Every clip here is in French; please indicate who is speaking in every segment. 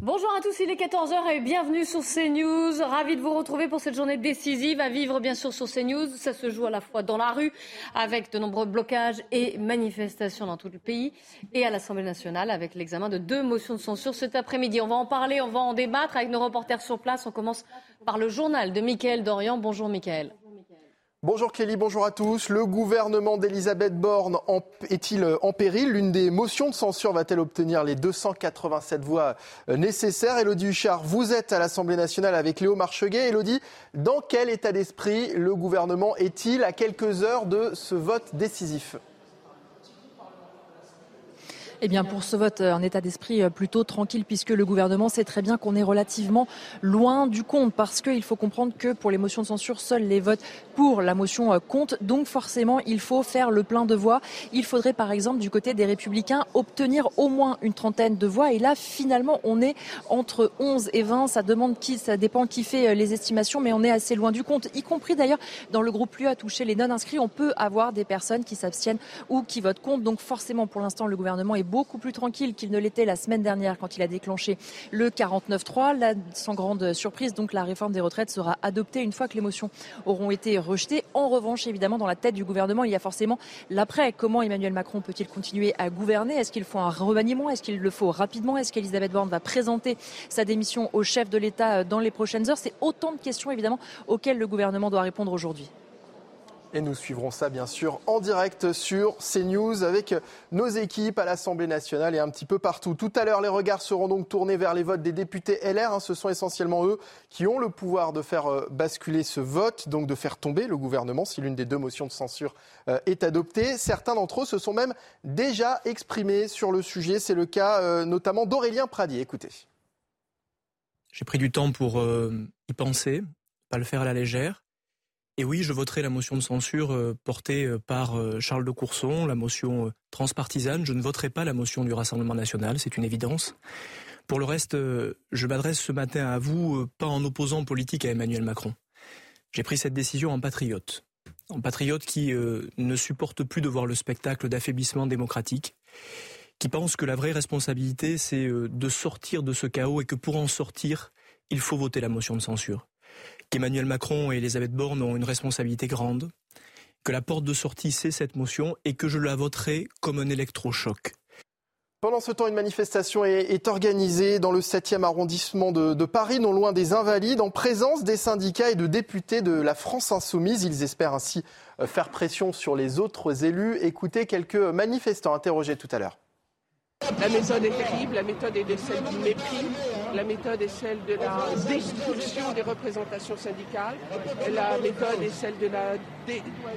Speaker 1: Bonjour à tous, il est 14h et bienvenue sur CNews. Ravi de vous retrouver pour cette journée décisive à vivre bien sûr sur CNews. Ça se joue à la fois dans la rue avec de nombreux blocages et manifestations dans tout le pays et à l'Assemblée nationale avec l'examen de deux motions de censure cet après-midi. On va en parler, on va en débattre avec nos reporters sur place. On commence par le journal de Mickaël Dorian. Bonjour Mickaël.
Speaker 2: Bonjour Kelly, bonjour à tous. Le gouvernement d'Elisabeth Borne est-il en péril? L'une des motions de censure va-t-elle obtenir les 287 voix euh, nécessaires? Elodie Huchard, vous êtes à l'Assemblée nationale avec Léo Marcheguet. Elodie, dans quel état d'esprit le gouvernement est-il à quelques heures de ce vote décisif?
Speaker 3: Eh bien, pour ce vote, un état d'esprit euh, plutôt tranquille, puisque le gouvernement sait très bien qu'on est relativement loin du compte, parce qu'il faut comprendre que pour les motions de censure, seuls les votes pour la motion euh, comptent. Donc, forcément, il faut faire le plein de voix. Il faudrait, par exemple, du côté des Républicains, obtenir au moins une trentaine de voix. Et là, finalement, on est entre 11 et 20. Ça demande qui, ça dépend qui fait euh, les estimations, mais on est assez loin du compte. Y compris d'ailleurs dans le groupe à toucher les non inscrits, on peut avoir des personnes qui s'abstiennent ou qui votent contre. Donc, forcément, pour l'instant, le gouvernement est beaucoup plus tranquille qu'il ne l'était la semaine dernière quand il a déclenché le 49-3. Là, sans grande surprise, donc la réforme des retraites sera adoptée une fois que les motions auront été rejetées. En revanche, évidemment, dans la tête du gouvernement, il y a forcément l'après. Comment Emmanuel Macron peut-il continuer à gouverner? Est-ce qu'il faut un remaniement? Est-ce qu'il le faut rapidement? Est-ce qu'Elisabeth Borne va présenter sa démission au chef de l'État dans les prochaines heures? C'est autant de questions, évidemment, auxquelles le gouvernement doit répondre aujourd'hui.
Speaker 2: Et nous suivrons ça bien sûr en direct sur CNews avec nos équipes à l'Assemblée nationale et un petit peu partout. Tout à l'heure, les regards seront donc tournés vers les votes des députés LR. Hein. Ce sont essentiellement eux qui ont le pouvoir de faire euh, basculer ce vote, donc de faire tomber le gouvernement si l'une des deux motions de censure euh, est adoptée. Certains d'entre eux se sont même déjà exprimés sur le sujet. C'est le cas euh, notamment d'Aurélien Pradier. Écoutez.
Speaker 4: J'ai pris du temps pour y penser, pas le faire à la légère. Et oui, je voterai la motion de censure euh, portée euh, par euh, Charles de Courson, la motion transpartisane. Je ne voterai pas la motion du Rassemblement national, c'est une évidence. Pour le reste, je m'adresse ce matin à vous, pas en opposant politique à Emmanuel Macron. J'ai pris cette décision en patriote. En patriote qui ne supporte plus de voir le spectacle d'affaiblissement démocratique, qui pense que la vraie responsabilité, c'est de sortir de ce chaos et que pour en sortir, il faut voter la motion de censure qu'Emmanuel Macron et Elisabeth Borne ont une responsabilité grande, que la porte de sortie, c'est cette motion et que je la voterai comme un électrochoc.
Speaker 2: Pendant ce temps, une manifestation est, organisée dans le 7e arrondissement de, de, Paris, non loin des Invalides, en présence des syndicats et de députés de la France insoumise. Ils espèrent ainsi euh, faire pression sur les autres élus. Écoutez quelques manifestants interrogés tout à l'heure.
Speaker 5: La méthode est terrible, la méthode est celle du mépris, la méthode est celle de la destruction des représentations syndicales, la méthode est celle de la,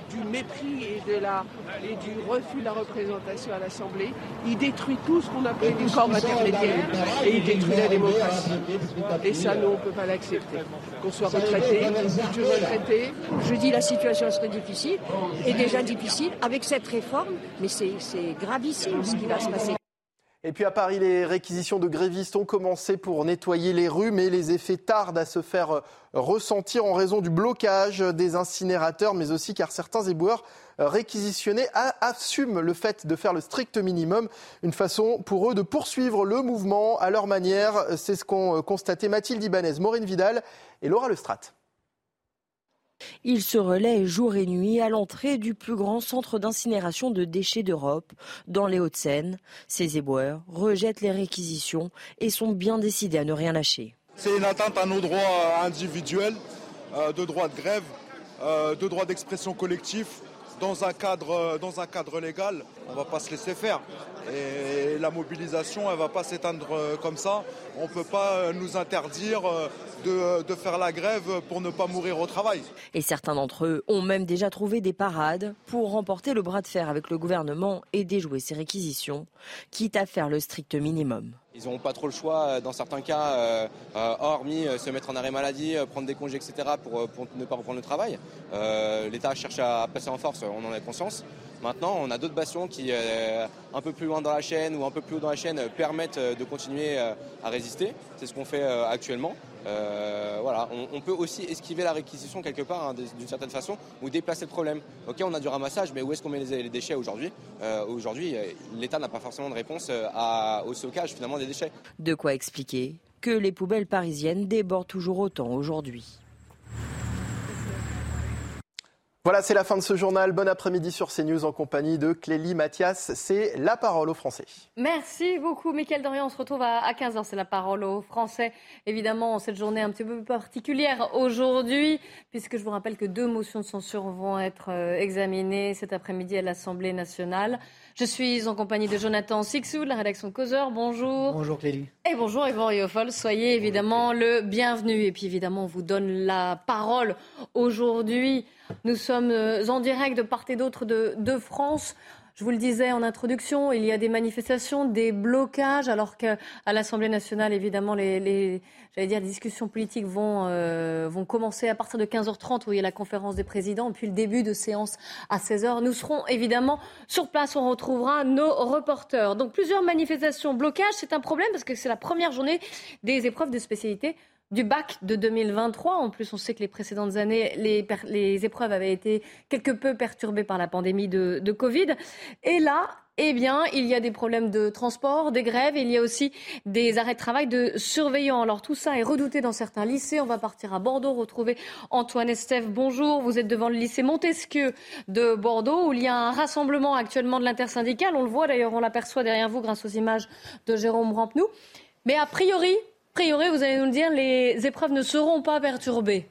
Speaker 5: du mépris et, de la, et du refus de la représentation à l'Assemblée. Il détruit tout ce qu'on appelle des corps intermédiaires et il détruit la démocratie. Et ça, nous, on ne peut pas l'accepter. Qu'on soit retraité, futur retraité.
Speaker 6: Je dis la situation serait difficile, et déjà difficile avec cette réforme, mais c'est gravissime ce qui va se passer.
Speaker 2: Et puis à Paris, les réquisitions de grévistes ont commencé pour nettoyer les rues, mais les effets tardent à se faire euh, ressentir en raison du blocage des incinérateurs, mais aussi car certains éboueurs euh, réquisitionnés assument le fait de faire le strict minimum, une façon pour eux de poursuivre le mouvement à leur manière. C'est ce qu'ont euh, constaté Mathilde Ibanez, Maureen Vidal et Laura Lestrat.
Speaker 7: Il se relaie jour et nuit à l'entrée du plus grand centre d'incinération de déchets d'Europe, dans les Hauts-de-Seine. Ces éboueurs rejettent les réquisitions et sont bien décidés à ne rien lâcher.
Speaker 8: C'est une atteinte à nos droits individuels, euh, de droits de grève, euh, de droits d'expression collectif, dans un cadre, légal, on ne va pas se laisser faire. Et la mobilisation, elle ne va pas s'éteindre euh, comme ça. On ne peut pas euh, nous interdire de, de, faire la grève pour ne pas mourir au travail.
Speaker 7: Et certains d'entre eux ont même déjà trouvé des parades pour remporter le bras de fer avec le gouvernement et déjouer ses réquisitions, quitte à faire le strict minimum.
Speaker 9: Ils n'auront pas trop le choix euh, dans certains cas, euh, euh, hormis se mettre en arrêt maladie, prendre des congés, etc. pour, ne pas reprendre le travail. L'État cherche à passer en force, on en a conscience. Maintenant, on a d'autres bastions qui, un peu plus loin dans la chaîne ou un peu plus haut dans la chaîne, permettent de continuer à résister. C'est ce qu'on fait actuellement. Euh, voilà, on, peut aussi esquiver la réquisition quelque part hein, d'une certaine façon ou déplacer le problème. Ok, on a du ramassage, mais où est-ce qu'on met les, déchets aujourd'hui? Euh, Aujourd'hui, euh, l'État n'a pas forcément de réponse au stockage finalement des déchets.
Speaker 7: De quoi expliquer que les poubelles parisiennes débordent toujours autant aujourd'hui.
Speaker 2: Voilà, c'est la fin de ce journal. Bon après-midi sur CNews en compagnie de Clélie Mathias. C'est la parole aux Français.
Speaker 1: Merci beaucoup, Mickaël Dorian. On se retrouve à 15h. C'est la parole aux Français. Évidemment, cette journée un petit peu particulière aujourd'hui, puisque je vous rappelle que deux motions de censure vont être euh, examinées cet après-midi à l'Assemblée nationale. Je suis en compagnie de Jonathan Sixou de la rédaction Causeur. Bonjour.
Speaker 10: Bonjour Clélie.
Speaker 1: Et bonjour Yvan Riofol. Soyez évidemment le bienvenu. Et puis évidemment, on vous donne la parole aujourd'hui. Nous sommes euh, en direct de part et d'autre de, de France. Je vous le disais en introduction, il y a des manifestations, des blocages, alors qu'à l'Assemblée nationale, évidemment, les, j'allais dire, discussions politiques vont, euh, vont commencer à partir de 15h30, où il y a la conférence des présidents, puis le début de séance à 16h. Nous serons évidemment sur place, on retrouvera nos reporters. Donc plusieurs manifestations, blocages, c'est un problème parce que c'est la première journée des épreuves de spécialité du bac de 2023. En plus, on sait que les précédentes années, les, les épreuves avaient été quelque peu perturbées par la pandémie de, de, Covid. Et là, eh bien, il y a des problèmes de transport, des grèves, il y a aussi des arrêts de travail de surveillants. Alors tout ça est redouté dans certains lycées. On va partir à Bordeaux, retrouver Antoine Estève. Bonjour, vous êtes devant le lycée Montesquieu de Bordeaux, où il y a un rassemblement actuellement de l'intersyndicale. On le voit d'ailleurs, on l'aperçoit derrière vous grâce aux images de Jérôme Rampenou. Mais a priori, priori, vous allez nous le dire, les épreuves ne seront pas perturbées.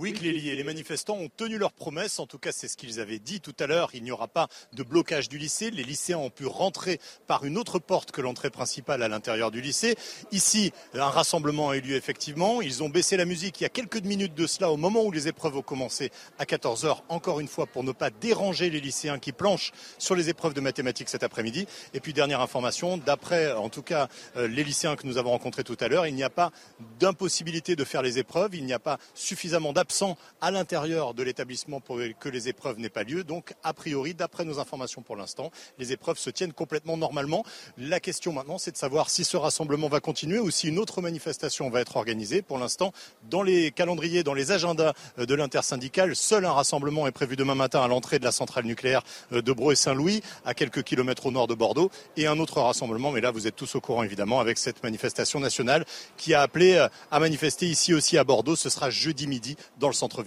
Speaker 11: Oui, Clélie, et les manifestants ont tenu leur promesse. En tout cas, c'est ce qu'ils avaient dit tout à l'heure. Il n'y aura pas de blocage du lycée. Les lycéens ont pu rentrer par une autre porte que l'entrée principale à l'intérieur du lycée. Ici, un rassemblement a eu lieu effectivement. Ils ont baissé la musique il y a quelques minutes de cela, au moment où les épreuves ont commencé à 14h, encore une fois, pour ne pas déranger les lycéens qui planchent sur les épreuves de mathématiques cet après-midi. Et puis, dernière information, d'après, en tout cas, euh, les lycéens que nous avons rencontrés tout à l'heure, il n'y a pas d'impossibilité de faire les épreuves. Il n'y a pas suffisamment absent à l'intérieur de l'établissement pour que les épreuves n'aient pas lieu. Donc, a priori, d'après nos informations pour l'instant, les épreuves se tiennent complètement normalement. La question maintenant, c'est de savoir si ce rassemblement va continuer ou si une autre manifestation va être organisée. Pour l'instant, dans les calendriers, dans les agendas euh, de l'intersyndicale, seul un rassemblement est prévu demain matin à l'entrée de la centrale nucléaire euh, de Bro et Saint-Louis, à quelques kilomètres au nord de Bordeaux, et un autre rassemblement, mais là vous êtes tous au courant évidemment, avec cette manifestation nationale qui a appelé euh, à manifester ici aussi à Bordeaux. Ce sera jeudi midi dans le centre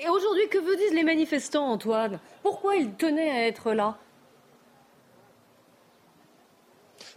Speaker 1: et aujourd'hui, que vous disent les manifestants, Antoine? Pourquoi ils tenaient à être là?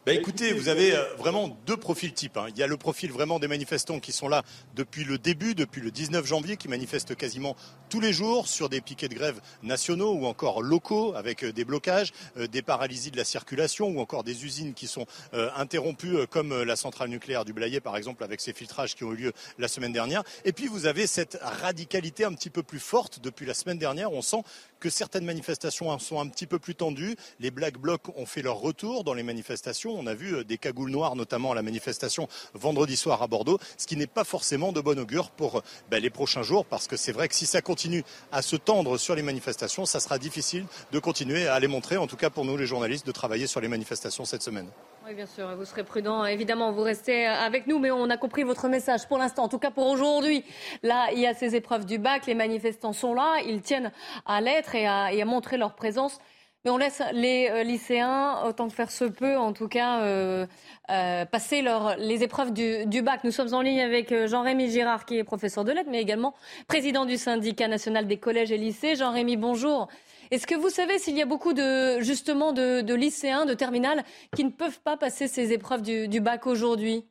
Speaker 11: Bah, écoutez, vous avez euh, vraiment deux profils types. Hein. Il y a le profil vraiment des manifestants qui sont là depuis le début, depuis le 19 janvier, qui manifestent quasiment tous les jours sur des piquets de grève nationaux ou encore locaux avec euh, des blocages, euh, des paralysies de la circulation ou encore des usines qui sont interrompues comme la centrale nucléaire du Blayet par exemple avec ces filtrages qui ont eu lieu la semaine dernière. Et puis vous avez cette radicalité un petit peu plus forte depuis la semaine dernière. On sent que certaines manifestations sont un petit peu plus tendues. Les Black Blocs ont fait leur retour dans les manifestations. On a vu euh, des cagoules noires, notamment à la manifestation vendredi soir à Bordeaux, ce qui n'est pas forcément de bon augure pour ben, les prochains jours, parce que c'est vrai que si ça continue à se tendre sur les manifestations, ça sera difficile de continuer à les montrer, en tout cas pour nous les journalistes, de travailler sur les manifestations cette semaine.
Speaker 1: Oui, bien sûr, vous serez prudent. Évidemment, vous restez avec nous, mais on a compris votre message pour l'instant. En tout cas, pour aujourd'hui, là, il y a ces épreuves du bac. Les manifestants sont là. Ils tiennent à l'être et à, montrer leur présence. Mais on laisse les euh, lycéens, autant que faire se peut, en tout cas, euh, euh, passer leur, les épreuves du, du, bac. Nous sommes en ligne avec Jean-Rémy Girard, qui est professeur de lettres, mais également président du syndicat national des collèges et lycées. Jean-Rémy, bonjour. Est-ce que vous savez s'il y a beaucoup de, justement, de, lycéens, de terminales, qui ne peuvent pas passer ces épreuves du, bac aujourd'hui?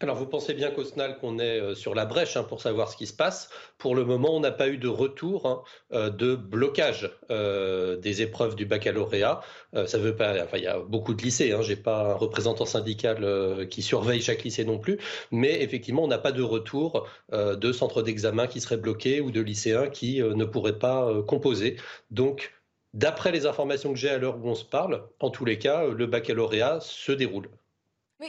Speaker 10: Alors vous pensez bien qu'au SNAL qu'on est euh, sur la brèche hein, pour savoir ce qui se passe. Pour le moment, on n'a pas eu de retour hein, euh, de blocage euh, des épreuves du baccalauréat. ça veut pas. Enfin, il y a beaucoup de lycées. Hein, J'ai pas un représentant syndical qui surveille chaque lycée non plus. Mais effectivement, on n'a pas de retour de centres d'examen qui seraient bloqués ou de lycéens qui ne pourraient pas composer. Donc D'après les informations que j'ai à l'heure où on se parle, en tous les cas, le baccalauréat se déroule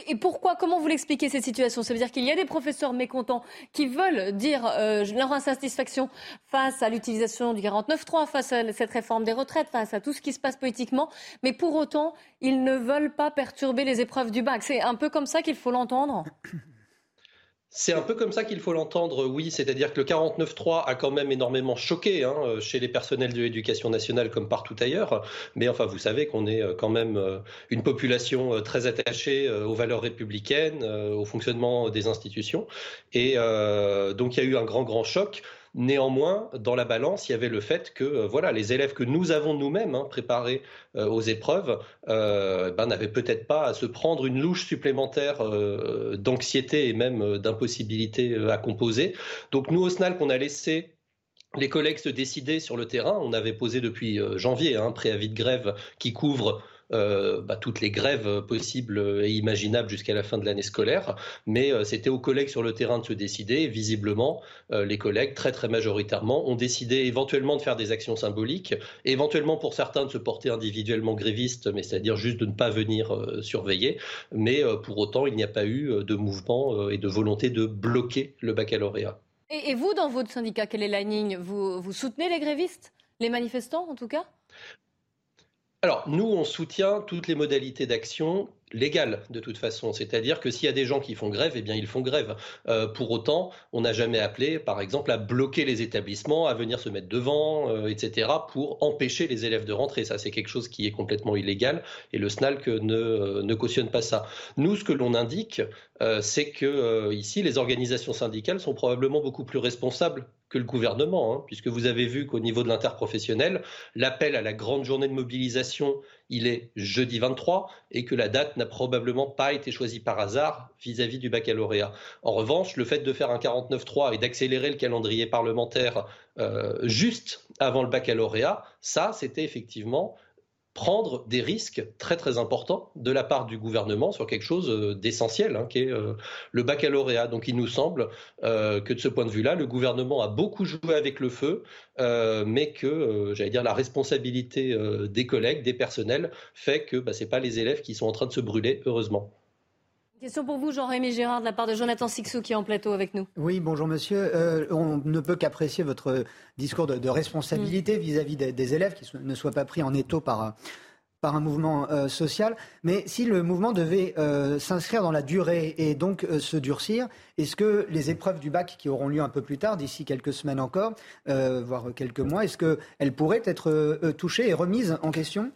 Speaker 1: et pourquoi Comment vous l'expliquez cette situation? Ça veut dire qu'il y a des professeurs mécontents qui veulent dire euh, leur insatisfaction face à l'utilisation du 49.3, face à cette réforme des retraites, face à tout ce qui se passe politiquement, mais pour autant, ils ne veulent pas perturber les épreuves du bac. C'est un peu comme ça qu'il faut l'entendre
Speaker 10: c'est un peu comme ça qu'il faut l'entendre, oui. C'est-à-dire que le 49.3 a quand même énormément choqué hein, chez les personnels de l'éducation nationale comme partout ailleurs. Mais enfin, vous savez qu'on est euh, quand même euh, une population euh, très attachée aux valeurs républicaines, au fonctionnement des institutions. Et donc, il y a eu un grand, grand choc. Néanmoins, dans la balance, il y avait le fait que euh, voilà, les élèves que nous avons nous-mêmes hein, préparés euh, aux épreuves euh, ben, n'avaient peut-être pas à se prendre une louche supplémentaire d'anxiété et même d'impossibilité à composer. Donc nous, au SNAL, qu'on a laissé les collègues se décider sur le terrain. On avait posé depuis janvier un préavis de grève qui couvre euh, bah, toutes les grèves possibles et imaginables jusqu'à la fin de l'année scolaire. Mais euh, c'était aux collègues sur le terrain de se décider. Visiblement, euh, les collègues, très très majoritairement, ont décidé éventuellement de faire des actions symboliques, éventuellement pour certains de se porter individuellement grévistes, mais c'est-à-dire juste de ne pas venir surveiller. Mais pour autant, il n'y a pas eu de mouvement et de volonté de bloquer le baccalauréat.
Speaker 1: Et, vous, dans votre syndicat, quelle est la vous soutenez les grévistes? Les manifestants, en tout cas?
Speaker 10: Alors, nous, on soutient toutes les modalités d'action légal de toute façon. C'est-à-dire que s'il y a des gens qui font grève, eh bien ils font grève. Euh, pour autant, on n'a jamais appelé, par exemple, à bloquer les établissements, à venir se mettre devant, euh, etc., pour empêcher les élèves de rentrer. Ça, c'est quelque chose qui est complètement illégal et le SNALC ne, euh, ne cautionne pas ça. Nous, ce que l'on indique, c'est que ici, les organisations syndicales sont probablement beaucoup plus responsables que le gouvernement, hein, puisque vous avez vu qu'au niveau de l'interprofessionnel, l'appel à la grande journée de mobilisation il est jeudi 23 et que la date n'a probablement pas été choisie par hasard vis-à-vis du baccalauréat. En revanche, le fait de faire un 49-3 et d'accélérer le calendrier parlementaire euh, juste avant le baccalauréat, ça, c'était effectivement prendre des risques très très importants de la part du gouvernement sur quelque chose euh, d'essentiel, hein, qui est euh, le baccalauréat. Donc il nous semble euh, que de ce point de vue-là, le gouvernement a beaucoup joué avec le feu, mais que, j'allais dire, la responsabilité des collègues, des personnels, fait que bah, ce pas les élèves qui sont en train de se brûler, heureusement.
Speaker 1: Question pour vous, Jean-Rémy Gérard, de la part de Jonathan Sixou, qui est en plateau avec nous.
Speaker 12: Oui, bonjour monsieur. Euh, on ne peut qu'apprécier votre discours de, responsabilité mm. vis-à-vis des, élèves qui ne soient pas pris en étau par, par un mouvement euh, social. Mais si le mouvement devait euh, s'inscrire dans la durée et donc se durcir, est-ce que les épreuves du bac qui auront lieu un peu plus tard, d'ici quelques semaines encore, voire quelques mois, est-ce qu'elles pourraient être touchées et remises en question?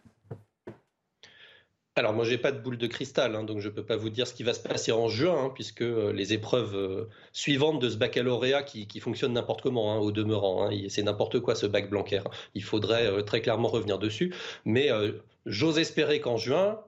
Speaker 10: Alors moi j'ai pas de boule de cristal, hein, donc je peux pas vous dire ce qui va se passer en juin, hein, puisque euh, les épreuves euh, suivantes de ce baccalauréat qui, fonctionne n'importe comment hein, au demeurant, c'est n'importe quoi ce bac Blanquer. Il faudrait euh, très clairement revenir dessus, mais j'ose espérer qu'en juin,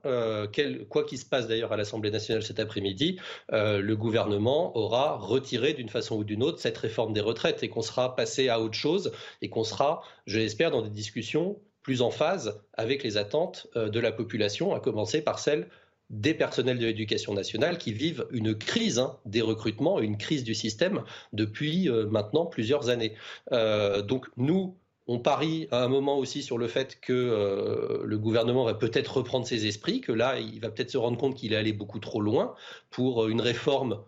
Speaker 10: quoi qu'il se passe d'ailleurs à l'Assemblée nationale cet après-midi, le gouvernement aura retiré d'une façon ou d'une autre cette réforme des retraites et qu'on sera passé à autre chose et qu'on sera, je l'espère, dans des discussions plus en phase avec les attentes euh, de la population, à commencer par celle des personnels de l'éducation nationale qui vivent une crise hein, des recrutements, une crise du système depuis euh, maintenant plusieurs années. Euh, donc nous, on parie à un moment aussi sur le fait que le gouvernement va peut-être reprendre ses esprits, que là, il va peut-être se rendre compte qu'il est allé beaucoup trop loin pour une réforme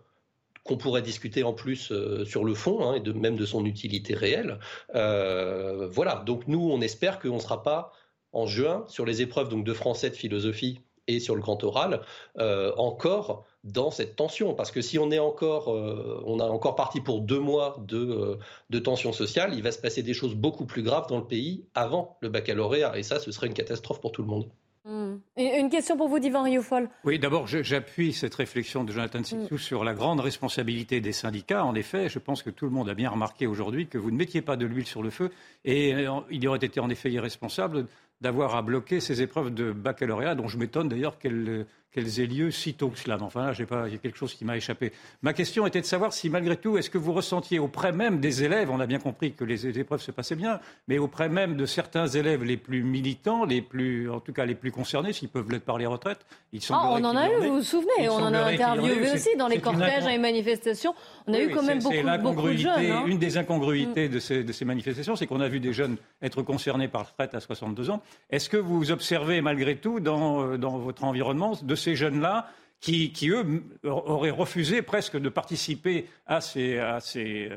Speaker 10: qu'on pourrait discuter en plus euh, sur le fond, hein, et de, même de son utilité réelle. Euh, voilà, donc nous, on espère qu'on ne sera pas en juin sur les épreuves donc, de français, de philosophie et sur le grand oral, euh, encore dans cette tension. Parce que si on est encore, on a encore parti pour deux mois de, de tension sociale, il va se passer des choses beaucoup plus graves dans le pays avant le baccalauréat. Et ça, ce serait une catastrophe pour tout le monde.
Speaker 1: Une question pour vous, Divan Rioufol.
Speaker 13: Oui, d'abord, j'appuie cette réflexion de Jonathan Sixou hmm. sur la grande responsabilité des syndicats. En effet, je pense que tout le monde a bien remarqué aujourd'hui que vous ne mettiez pas de l'huile sur le feu et euh, il aurait été en effet irresponsable d'avoir à bloquer ces épreuves de baccalauréat, dont je m'étonne d'ailleurs qu'elles qu'elles aient lieu si tôt que cela. enfin là, j'ai pas, il y a quelque chose qui m'a échappé. Ma question était de savoir si malgré tout, est-ce que vous ressentiez auprès même des élèves, on a bien compris que les épreuves se passaient bien, mais auprès même de certains élèves les plus militants, les plus, en tout cas les plus concernés, s'ils peuvent l'être par les retraites,
Speaker 1: ils sont. Ah, on en a eu, vous vous souvenez, on en a interviewé aussi dans les cortèges et les manifestations. On a eu quand même beaucoup, de jeunes. Hein.
Speaker 13: Une des incongruités mm. de, ces, de ces manifestations, c'est qu'on a vu des jeunes être concernés par la retraite à 62 ans. Est-ce que vous observez malgré tout dans, euh, dans votre environnement de ces jeunes-là qui, eux, auraient refusé presque de participer à ces, à ces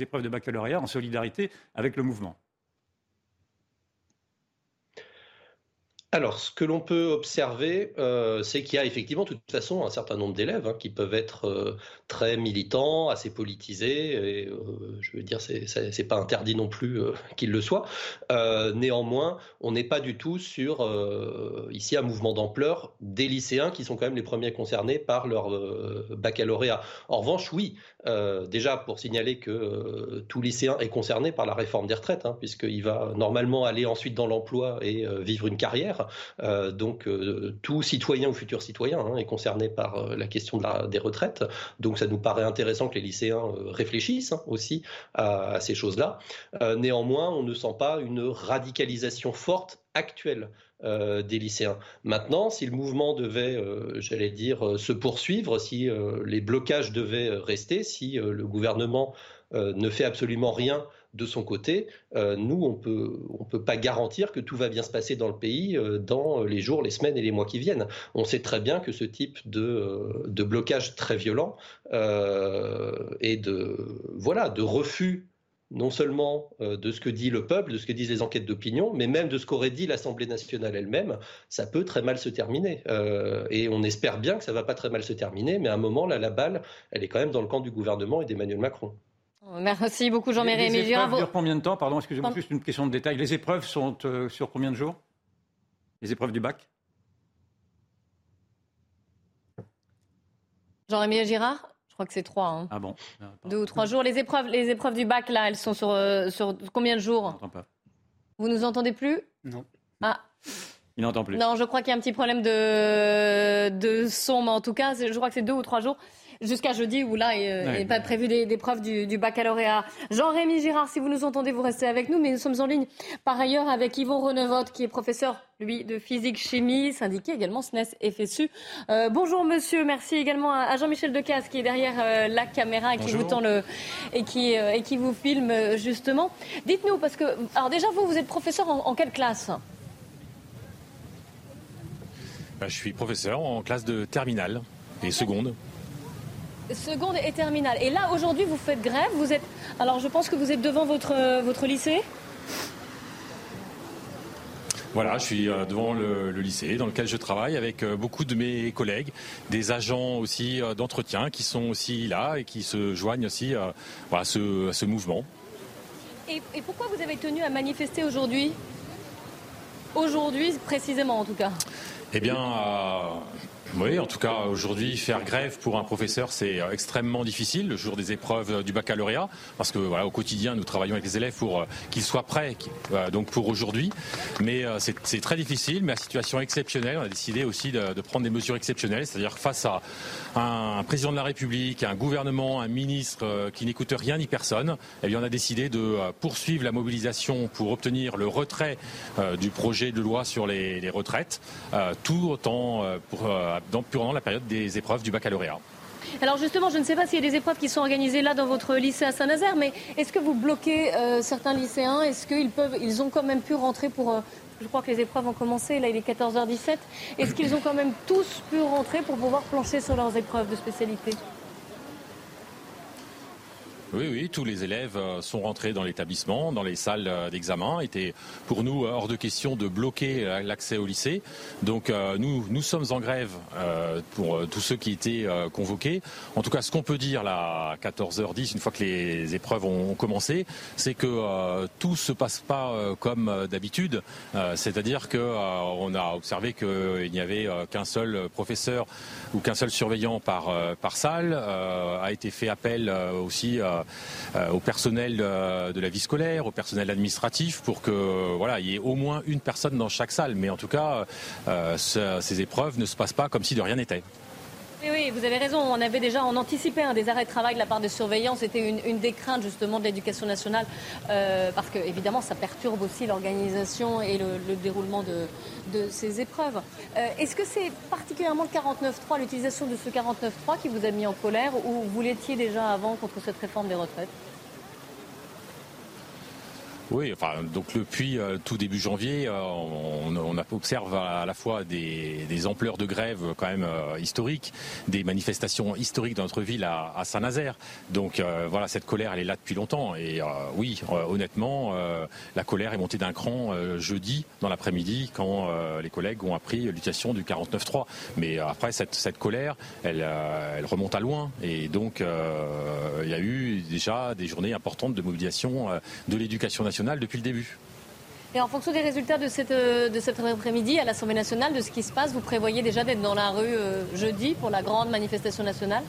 Speaker 13: épreuves de baccalauréat en solidarité avec le mouvement
Speaker 10: Alors, ce que l'on peut observer, euh, c'est qu'il y a effectivement, de toute façon, un certain nombre d'élèves hein, qui peuvent être euh, très militants, assez politisés. Et, euh, je veux dire, c'est pas interdit non plus qu'ils le soient. néanmoins, on n'est pas du tout sur ici un mouvement d'ampleur des lycéens qui sont quand même les premiers concernés par leur baccalauréat. En revanche, oui, déjà pour signaler que tout lycéen est concerné par la réforme des retraites, hein, puisqu'il va normalement aller ensuite dans l'emploi et vivre une carrière. Euh, donc euh, tout citoyen ou futur citoyen hein, est concerné par euh, la question des retraites. Donc ça nous paraît intéressant que les lycéens réfléchissent hein, aussi à, ces choses-là. néanmoins, on ne sent pas une radicalisation forte actuelle des lycéens. Maintenant, si le mouvement devait, j'allais dire, se poursuivre, si les blocages devaient rester, si le gouvernement ne fait absolument rien de son côté, euh, nous, on peut, on peut pas garantir que tout va bien se passer dans le pays euh, dans les jours, les semaines et les mois qui viennent. On sait très bien que ce type de, euh, blocage très violent et de, voilà, de refus non seulement de ce que dit le peuple, de ce que disent les enquêtes d'opinion, mais même de ce qu'aurait dit l'Assemblée nationale elle-même, ça peut très mal se terminer. et on espère bien que ça va pas très mal se terminer, mais à un moment, là, la balle, elle est quand même dans le camp du gouvernement et d'Emmanuel Macron.
Speaker 1: Merci beaucoup Jean-Marie
Speaker 13: Les, les épreuves durent combien de temps Pardon, excusez-moi, juste une question de détail. Les épreuves sont euh, sur combien de jours? Les épreuves du bac?
Speaker 1: Jean-Rémy Girard Je crois que c'est trois. Hein.
Speaker 13: Ah bon?
Speaker 1: Deux ou trois jours. Les épreuves, les épreuves du bac, là, elles sont sur, euh, sur combien de jours?
Speaker 13: Pas.
Speaker 1: Vous nous entendez plus?
Speaker 12: Non.
Speaker 1: Ah.
Speaker 13: Il n'entend plus.
Speaker 1: Non, je crois qu'il y a un petit problème de, de son, mais en tout cas, je crois que c'est deux ou trois jours jusqu'à jeudi où là, il n'est pas prévu des, preuves du, baccalauréat. Jean-Rémy Girard, si vous nous entendez, vous restez avec nous, mais nous sommes en ligne par ailleurs avec Yvon Renevotte, qui est professeur, lui, de physique-chimie, syndiqué également SNES FSU. Euh, bonjour monsieur, merci également à, Jean-Michel Decaze qui est derrière euh, la caméra et qui vous tend le et qui euh, et qui vous filme justement. Dites-nous parce que alors déjà vous vous êtes professeur en, quelle classe?
Speaker 14: Bah, Je suis professeur en classe de terminale et seconde
Speaker 1: seconde et terminale. Et là, aujourd'hui, vous faites grève. Vous êtes. Alors, je pense que vous êtes devant votre, euh, votre lycée.
Speaker 14: Voilà, je suis euh, devant le, lycée dans lequel je travaille avec euh, beaucoup de mes collègues, des agents aussi d'entretien qui sont aussi là et qui se joignent aussi à, ce, ce, mouvement.
Speaker 1: Et, et, pourquoi vous avez tenu à manifester aujourd'hui? Aujourd'hui, précisément en tout cas
Speaker 14: Eh bien, oui, en tout cas, aujourd'hui, faire grève pour un professeur, c'est euh, extrêmement difficile le jour des épreuves euh, du baccalauréat, parce que voilà, au quotidien, nous travaillons avec les élèves pour euh, qu'ils soient prêts, donc pour aujourd'hui. Mais c'est très difficile, mais la situation exceptionnelle. On a décidé aussi de, prendre des mesures exceptionnelles, c'est-à-dire face à un, président de la République, un gouvernement, un ministre qui n'écoute rien ni personne, eh on a décidé de poursuivre la mobilisation pour obtenir le retrait du projet de loi sur les, retraites, tout autant pendant la période des épreuves du baccalauréat.
Speaker 1: Alors justement, je ne sais pas s'il y a des épreuves qui sont organisées là dans votre lycée à Saint-Nazaire, mais est-ce que vous bloquez euh, certains lycéens? Est-ce qu'ils ont quand même pu rentrer pour euh, je crois que les épreuves ont commencé, là il est 14h17. Est-ce qu'ils ont quand même tous pu rentrer pour pouvoir plancher sur leurs épreuves de spécialité?
Speaker 14: Oui, oui, tous les élèves euh, sont rentrés dans l'établissement, dans les salles euh, d'examen. Était pour nous euh, hors de question de bloquer l'accès au lycée. Donc nous, nous sommes en grève pour tous ceux qui étaient convoqués. En tout cas, ce qu'on peut dire là, à 14h10, une fois que les épreuves ont commencé, c'est que tout se passe pas comme d'habitude. C'est-à-dire que on a observé qu'il n'y avait qu'un seul professeur ou qu'un seul surveillant par par salle. a été fait appel aussi au personnel de la vie scolaire, au personnel administratif, pour que voilà, il y ait au moins une personne dans chaque salle. Mais en tout cas, ces épreuves ne se passent pas comme si de rien n'était.
Speaker 1: Oui, vous avez raison. On avait déjà, on anticipait un des arrêts de travail de la part des surveillants. C'était une, des craintes justement de l'éducation nationale, euh, parce que évidemment, ça perturbe aussi l'organisation et le, déroulement de, ces épreuves. Euh, est-ce que c'est particulièrement le 49.3, l'utilisation de ce 49.3 qui vous a mis en colère, ou vous l'étiez déjà avant contre cette réforme des retraites?
Speaker 14: Oui, enfin, donc depuis euh, tout début janvier, euh, on, observe à la fois des, des, ampleurs de grève quand même euh, historiques, des manifestations historiques dans notre ville à, Saint-Nazaire. Donc voilà, cette colère, elle est là depuis longtemps. Et oui, honnêtement, la colère est montée d'un cran jeudi dans l'après-midi quand les collègues ont appris l'utilisation du 49.3. Mais après, cette, cette colère, elle, remonte à loin. Et donc, il y a eu déjà des journées importantes de mobilisation de l'éducation nationale depuis le début.
Speaker 1: Et en fonction des résultats de, cette, euh, de cet après-midi à l'Assemblée nationale, de ce qui se passe, vous prévoyez déjà d'être dans la rue euh, jeudi pour la grande manifestation nationale?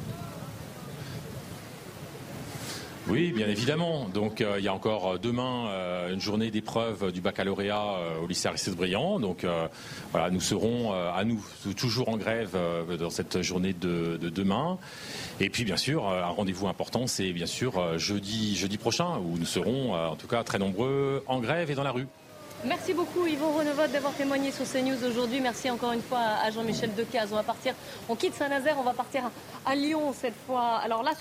Speaker 14: Oui, bien évidemment. Donc euh, il y a encore demain une journée d'épreuve du baccalauréat au lycée Aristide Briand. Donc voilà, nous serons à nous toujours en grève dans cette journée de, de, demain. Et puis bien sûr, un rendez-vous important, c'est bien sûr jeudi, jeudi prochain, où nous serons en tout cas très nombreux en grève et dans la rue.
Speaker 1: Merci beaucoup Yvon Renevote d'avoir témoigné sur CNews aujourd'hui. Merci encore une fois à Jean-Michel Decaze. On va partir, on quitte Saint-Nazaire, on va partir à Lyon cette fois. Alors là,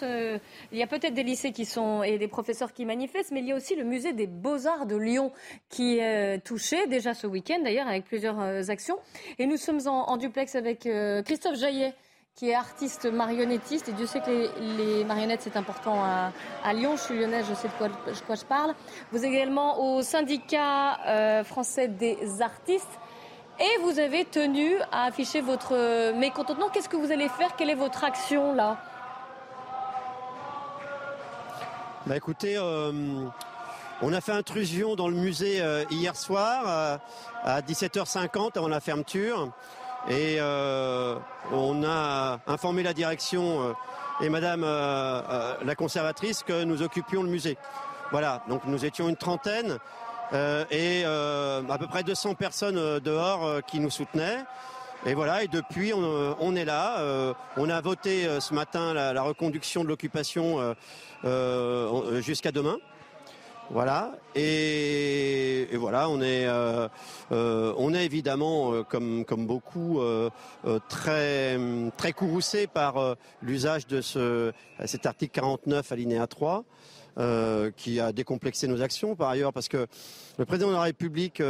Speaker 1: il y a peut-être des lycées qui sont et des professeurs qui manifestent, mais il y a aussi le musée des Beaux-Arts de Lyon qui est touché déjà ce week-end d'ailleurs avec plusieurs euh, actions. Et nous sommes en, duplex avec euh, Christophe Jaillet qui est artiste marionnettiste. Et Dieu sait que les, marionnettes, c'est important à, Lyon. Je suis lyonnaise, je sais de quoi, je parle. Vous êtes également au syndicat euh, français des artistes. Et vous avez tenu à afficher votre mécontentement. Qu'est-ce que vous allez faire? Quelle est votre action là?
Speaker 15: Bah écoutez, euh, on a fait intrusion dans le musée euh, hier soir à 17h50 avant la fermeture. Et euh, on a informé la direction euh, et Madame euh, la conservatrice que nous occupions le musée. Voilà, donc nous étions une trentaine et à peu près 200 personnes dehors qui nous soutenaient. Et voilà, et depuis, on, est là. on a voté ce matin la reconduction de l'occupation jusqu'à demain. Voilà. Et, voilà, on est, euh, euh, on est évidemment, euh, comme, comme beaucoup, très, très courroucé par l'usage de ce, cet article 49 alinéa 3. qui a décomplexé nos actions par ailleurs parce que le président de la République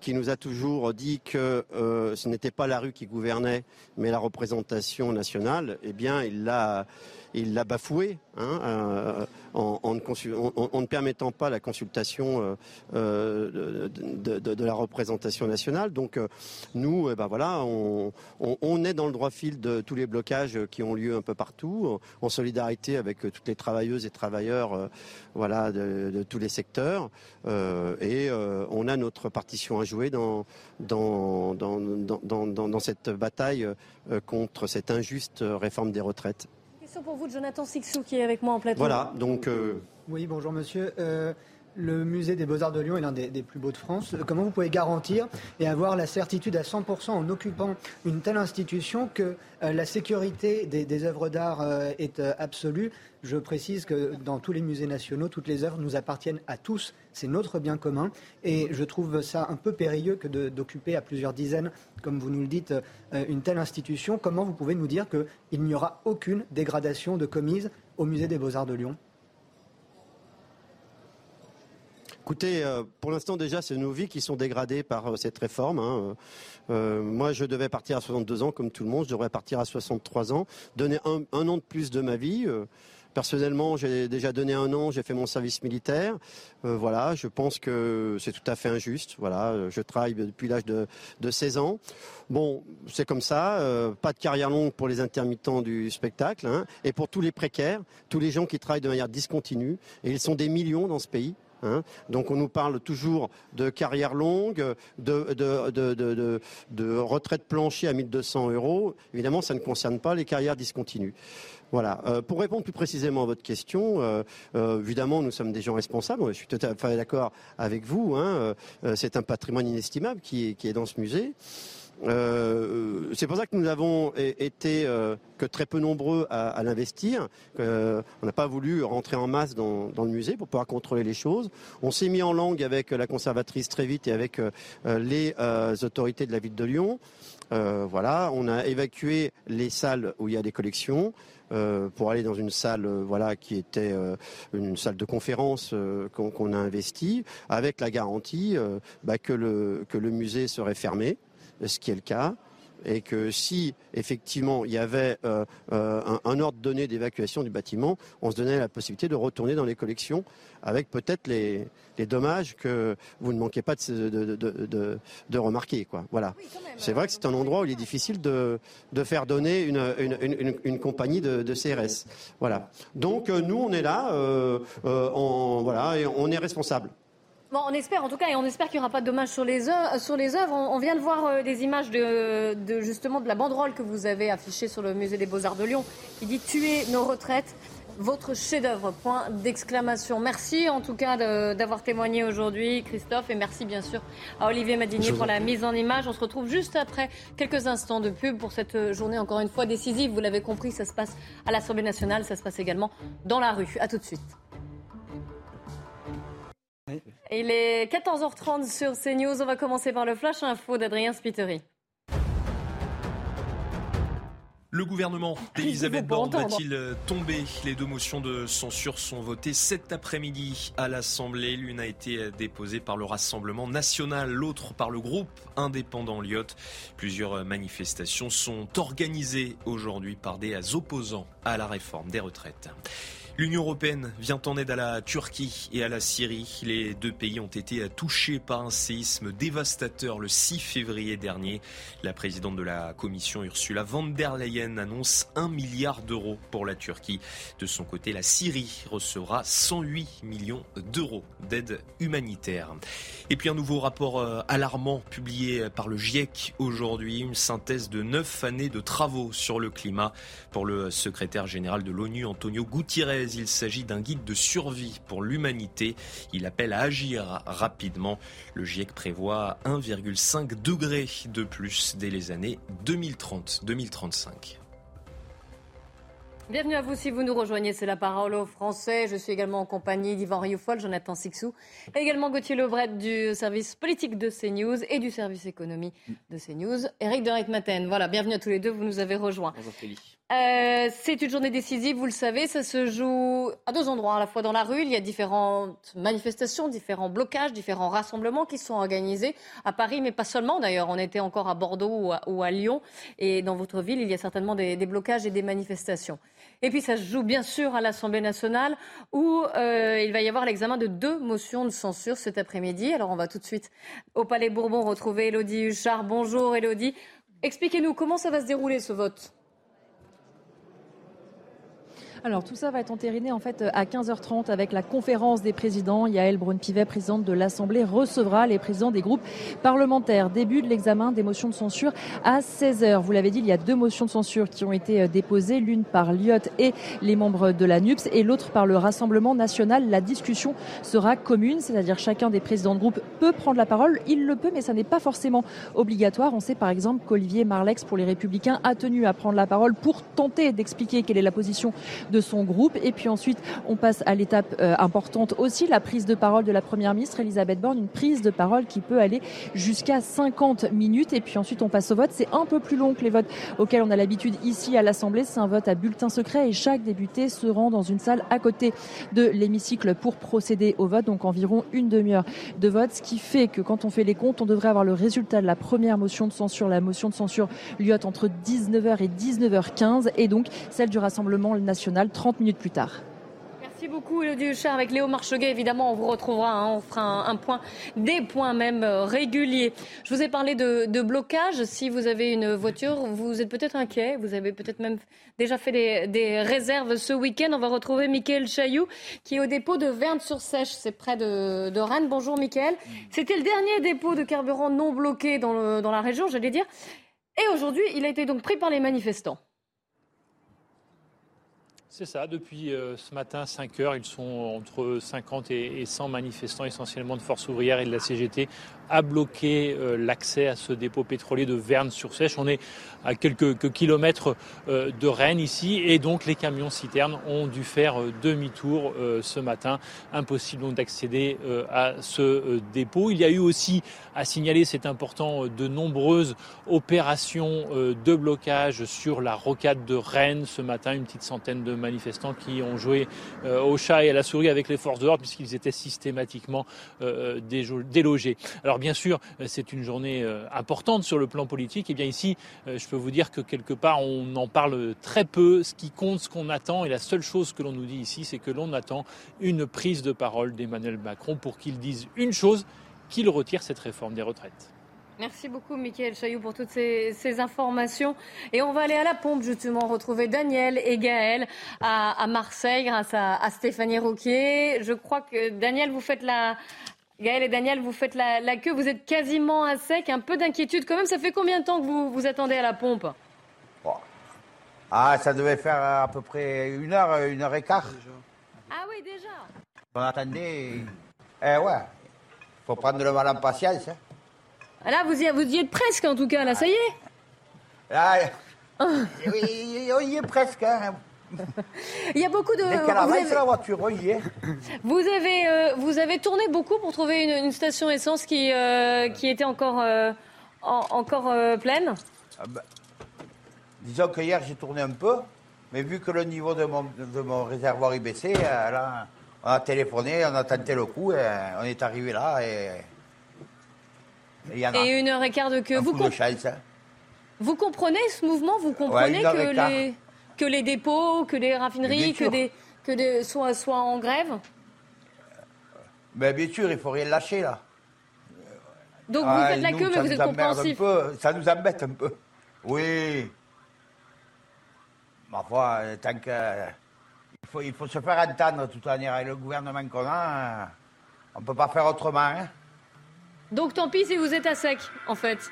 Speaker 15: qui nous a toujours dit que ce n'était pas la rue qui gouvernait mais la représentation nationale, eh bien il l'a il l'a bafoué hein, euh, en, ne permettant pas la consultation euh, euh, de, la représentation nationale. Donc nous, eh ben voilà, on, est dans le droit fil de tous les blocages qui ont lieu un peu partout, en solidarité avec toutes les travailleuses et travailleurs voilà, de, tous les secteurs. et on a notre partition à jouer dans, cette bataille contre cette injuste réforme des retraites
Speaker 1: pour vous de Jonathan Sixou qui est avec moi en plateau.
Speaker 15: Voilà, donc. Euh,
Speaker 12: oui, bonjour monsieur. Euh, le musée des Beaux-Arts de Lyon est l'un des, plus beaux de France. Comment vous pouvez garantir et avoir la certitude à 100% en occupant une telle institution que euh, la sécurité des, œuvres d'art est absolue? Je précise que dans tous les musées nationaux, toutes les œuvres nous appartiennent à tous. C'est notre bien commun. Et je trouve ça un peu périlleux que d'occuper à plusieurs dizaines comme vous nous le dites, euh, une telle institution, comment vous pouvez nous dire qu'il n'y aura aucune dégradation de commise au musée des beaux-arts de Lyon?
Speaker 15: Écoutez, euh, pour l'instant déjà, c'est nos vies qui sont dégradées par euh, cette réforme. Hein. moi, je devais partir à 62 ans, comme tout le monde. Je devrais partir à 63 ans, donner un, an de plus de ma vie. Personnellement, j'ai déjà donné un an, j'ai fait mon service militaire. Euh, voilà, je pense que c'est tout à fait injuste. Voilà, je travaille depuis l'âge de, 16 ans. Bon, c'est comme ça. Euh, pas de carrière longue pour les intermittents du spectacle hein, et pour tous les précaires, tous les gens qui travaillent de manière discontinue. Et ils sont des millions dans ce pays. Hein. Donc on nous parle toujours de carrière longue, de, de, retraite planchée à 1200 euros. Évidemment, ça ne concerne pas les carrières discontinues. Voilà. Euh, pour répondre plus précisément à votre question, euh, euh, évidemment, nous sommes des gens responsables. Je suis tout à fait d'accord avec vous. Hein. c'est un patrimoine inestimable qui est dans ce musée. Euh, c'est pour ça que nous avons été euh, que très peu nombreux à, l'investir. on n'a pas voulu rentrer en masse dans, le musée pour pouvoir contrôler les choses. On s'est mis en langue avec la conservatrice très vite et avec euh, les autorités de la ville de Lyon. voilà, on a évacué les salles où il y a des collections. pour aller dans une salle voilà qui était une salle de conférence qu'on a investie avec la garantie bah, que le musée serait fermé ce qui est le cas et que si effectivement il y avait euh, euh, un, ordre donné d'évacuation du bâtiment, on se donnait la possibilité de retourner dans les collections avec peut-être les, dommages que vous ne manquez pas de, remarquer. Quoi. Voilà. c'est vrai que c'est un endroit où il est difficile de, faire donner une, compagnie de, CRS. Voilà. Donc euh, nous, on est là, voilà, et on est responsable.
Speaker 1: Bon, on espère en tout cas, et on espère qu'il n'y aura pas de dommages sur les œuvres. Sur les œuvres. On, vient de voir euh, des images de, justement de la banderole que vous avez affichée sur le musée des Beaux-Arts de Lyon, qui dit tuer nos retraites. Votre chef-d'œuvre, point d'exclamation. Merci en tout cas d'avoir témoigné aujourd'hui, Christophe, et merci bien sûr à Olivier Madinier pour la mise en image. On se retrouve juste après quelques instants de pub pour cette journée encore une fois décisive. Vous l'avez compris, ça se passe à l'Assemblée nationale, ça se passe également dans la rue. À tout de suite. Il est 14h30 sur CNews. On va commencer par le flash info d'Adrien Spiteri.
Speaker 16: Le gouvernement d'Elisabeth Borne va-t-il tomber? Les deux motions de censure sont votées cet après-midi à l'Assemblée. L'une a été déposée par le Rassemblement national, l'autre par le groupe indépendant Lyot. Plusieurs manifestations sont organisées aujourd'hui par des opposants à la réforme des retraites. L'Union européenne vient en aide à la Turquie et à la Syrie. Les deux pays ont été touchés par un séisme dévastateur le 6 février dernier. La présidente de la Commission, Ursula von der Leyen, annonce un milliard d'euros pour la Turquie. De son côté, la Syrie recevra 108 millions d'euros d'aide humanitaire. Et puis un nouveau rapport euh, alarmant publié par le GIEC aujourd'hui, une synthèse de neuf années de travaux sur le climat pour le secrétaire général de l'ONU, Antonio Il s'agit d'un guide de survie pour l'humanité. Il appelle à agir rapidement. Le GIEC prévoit 1,5 degré de plus dès les années 2030-2035.
Speaker 1: Bienvenue à vous si vous nous rejoignez, c'est la parole aux Français. Je suis également en compagnie d'Yvan Rioufol, Jonathan Sixou, et également Gauthier Lebret du service politique de CNews et du service économie de CNews. Eric de Reitmaten, voilà, bienvenue à tous les deux, vous nous avez rejoints. Bonjour euh, c'est une journée décisive, vous le savez, ça se joue à deux endroits, à la fois dans la rue, il y a différentes manifestations, différents blocages, différents rassemblements qui sont organisés à Paris, mais pas seulement d'ailleurs, on était encore à Bordeaux ou à, Lyon, et dans votre ville, il y a certainement des, blocages et des manifestations. Et puis ça se joue bien sûr à l'Assemblée nationale, où euh, il va y avoir l'examen de deux motions de censure cet après-midi. Alors on va tout de suite au Palais Bourbon retrouver Elodie Huchard. Bonjour Elodie. Expliquez-nous comment ça va se dérouler ce vote?
Speaker 3: Alors tout ça va être entériné en fait à 15h30 avec la conférence des présidents. Yael Braun-Pivet, présidente de l'Assemblée, recevra les présidents des groupes parlementaires. Début de l'examen des motions de censure à 16h. Vous l'avez dit, il y a deux motions de censure qui ont été euh, déposées, l'une par Lyot et les membres de la NUPS et l'autre par le Rassemblement national. La discussion sera commune, c'est-à-dire chacun des présidents de groupe peut prendre la parole. Il le peut, mais ça n'est pas forcément obligatoire. On sait par exemple qu'Olivier Marlex pour les Républicains a tenu à prendre la parole pour tenter d'expliquer quelle est la position de son groupe. Et puis ensuite, on passe à l'étape euh, importante aussi, la prise de parole de la Première ministre Elisabeth Borne, une prise de parole qui peut aller jusqu'à 50 minutes. Et puis ensuite, on passe au vote. C'est un peu plus long que les votes auxquels on a l'habitude ici à l'Assemblée. C'est un vote à bulletin secret et chaque député se rend dans une salle à côté de l'hémicycle pour procéder au vote. Donc environ une demi-heure de vote, ce qui fait que quand on fait les comptes, on devrait avoir le résultat de la première motion de censure, la motion de censure Lyot entre 19h et 19h15 et donc celle du Rassemblement national 30 minutes plus tard.
Speaker 1: Merci beaucoup, Elodie Huchard. Avec Léo Marcheguet, évidemment, on vous retrouvera. Hein. on fera un, point, des points même euh, réguliers. Je vous ai parlé de, blocage. Si vous avez une voiture, vous êtes peut-être inquiet. Vous avez peut-être même déjà fait des, réserves ce week-end. On va retrouver Mickaël Chailloux, qui est au dépôt de Verne-sur-Sèche. C'est près de, Rennes. Bonjour, Mickaël. C'était le dernier dépôt de carburant non bloqué dans, dans la région, j'allais dire. Et aujourd'hui, il a été donc pris par les manifestants.
Speaker 17: C'est ça, depuis euh, ce matin, 5 heures, ils sont entre 50 et 100 manifestants, essentiellement de Force ouvrière et de la CGT, à bloquer euh, l'accès à ce dépôt pétrolier de Verne-sur-Sèche. On est à quelques, kilomètres euh, de Rennes ici et donc les camions citernes ont dû faire demi-tour ce matin. Impossible donc d'accéder à ce dépôt. Il y a eu aussi à signaler, c'est important, de nombreuses opérations de blocage sur la rocade de Rennes ce matin, une petite centaine de manifestants qui ont joué au chat et à la souris avec les forces de l'ordre puisqu'ils étaient systématiquement délogés. Alors bien sûr, euh, c'est une journée euh, importante sur le plan politique. Et bien ici, euh, je peux vous dire que quelque part, on en parle très peu. Ce qui compte, ce qu'on attend, et la seule chose que l'on nous dit ici, c'est que l'on attend une prise de parole d'Emmanuel Macron pour qu'il dise une chose, qu'il retire cette réforme des retraites.
Speaker 1: Merci beaucoup, Mickaël Chailloux, pour toutes ces, informations. Et on va aller à la pompe, justement, retrouver Daniel et Gaël à, Marseille grâce à, à, Stéphanie Rouquier. Je crois que, Daniel, vous faites la, Gaël et Daniel, vous faites la, queue, vous êtes quasiment à sec, un peu d'inquiétude quand même. Ça fait combien de temps que vous vous attendez à la pompe
Speaker 18: Ah, ça devait faire à peu près une heure, une heure et quart.
Speaker 1: Ah oui, déjà
Speaker 18: On attendait. Eh ouais, faut prendre le mal en patience. Hein.
Speaker 1: Ah là, vous y, vous y êtes presque en tout cas, là, ça y est
Speaker 18: Là, ah. oui, on y est presque. Hein.
Speaker 1: Il y a beaucoup de.
Speaker 18: Vous avez...
Speaker 1: euh, vous avez tourné beaucoup pour trouver une, station essence qui, euh, qui était encore, euh, encore pleine ah
Speaker 18: bah, Disons que hier j'ai tourné un peu, mais vu que le niveau de mon, de mon réservoir est baissé, là, on a téléphoné, on a tenté le coup, et on est arrivé là et.
Speaker 1: Et, y en a et une heure et quart de queue. Vous, hein. vous comprenez ce mouvement? Vous comprenez que les que les dépôts, que les raffineries, que des, que des, soient, soient en grève
Speaker 18: Mais bien sûr, il faut rien lâcher là.
Speaker 1: Donc vous faites la queue, mais vous êtes compréhensif.
Speaker 18: ça nous embête un peu. Oui. Ma foi, tant que. Il faut, il faut se faire entendre de toute manière. Avec le gouvernement qu'on a, on ne peut pas faire autrement. Hein.
Speaker 1: Donc tant pis si vous êtes à sec, en fait.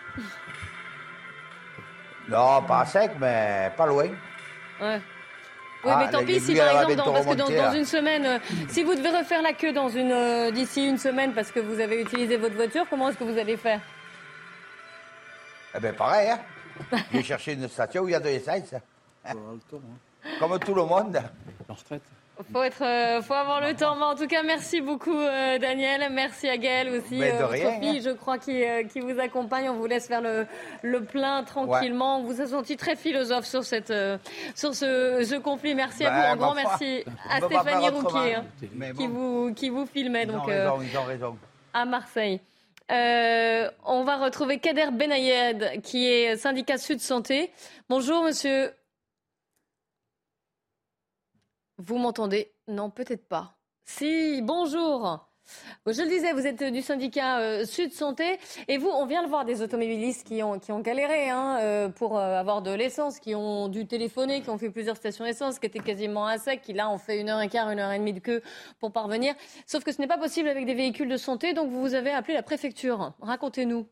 Speaker 18: Non, pas à sec, mais pas loin.
Speaker 1: Ouais. Oui, mais ah, tant pis si par exemple, dans, parce que dans, une semaine, euh, si vous devez refaire la queue dans une euh, d'ici une semaine parce que vous avez utilisé votre voiture, comment est-ce que vous allez faire?
Speaker 18: Eh bien, pareil, hein. Je vais chercher une station où il y a de l'essence. Hein. Comme tout le monde.
Speaker 17: En retraite.
Speaker 1: Faut être, euh, faut avoir le temps. Mais en tout cas, merci beaucoup, euh, Daniel. Merci à Gaël aussi, euh, Sophie, je crois, qui, qui, vous accompagne. On vous laisse faire le, le plein tranquillement. On vous a senti très philosophe sur cette, sur ce, ce conflit. Merci à vous. Un grand merci à Stéphanie Rouquier, hein, qui vous, qui vous filmait donc à Marseille. on va retrouver Kader Benayed, qui est syndicat Sud Santé. Bonjour, monsieur. Vous m'entendez Non, peut-être pas. Si, bonjour. Je le disais, vous êtes du syndicat euh, Sud Santé et vous, on vient de voir des automobilistes qui ont, qui ont galéré hein, euh, pour euh, avoir de l'essence, qui ont dû téléphoner, qui ont fait plusieurs stations d'essence, qui étaient quasiment à sec, qui là ont fait une heure et quart, une heure et demie de queue pour parvenir. Sauf que ce n'est pas possible avec des véhicules de santé, donc vous avez appelé la préfecture. Racontez-nous.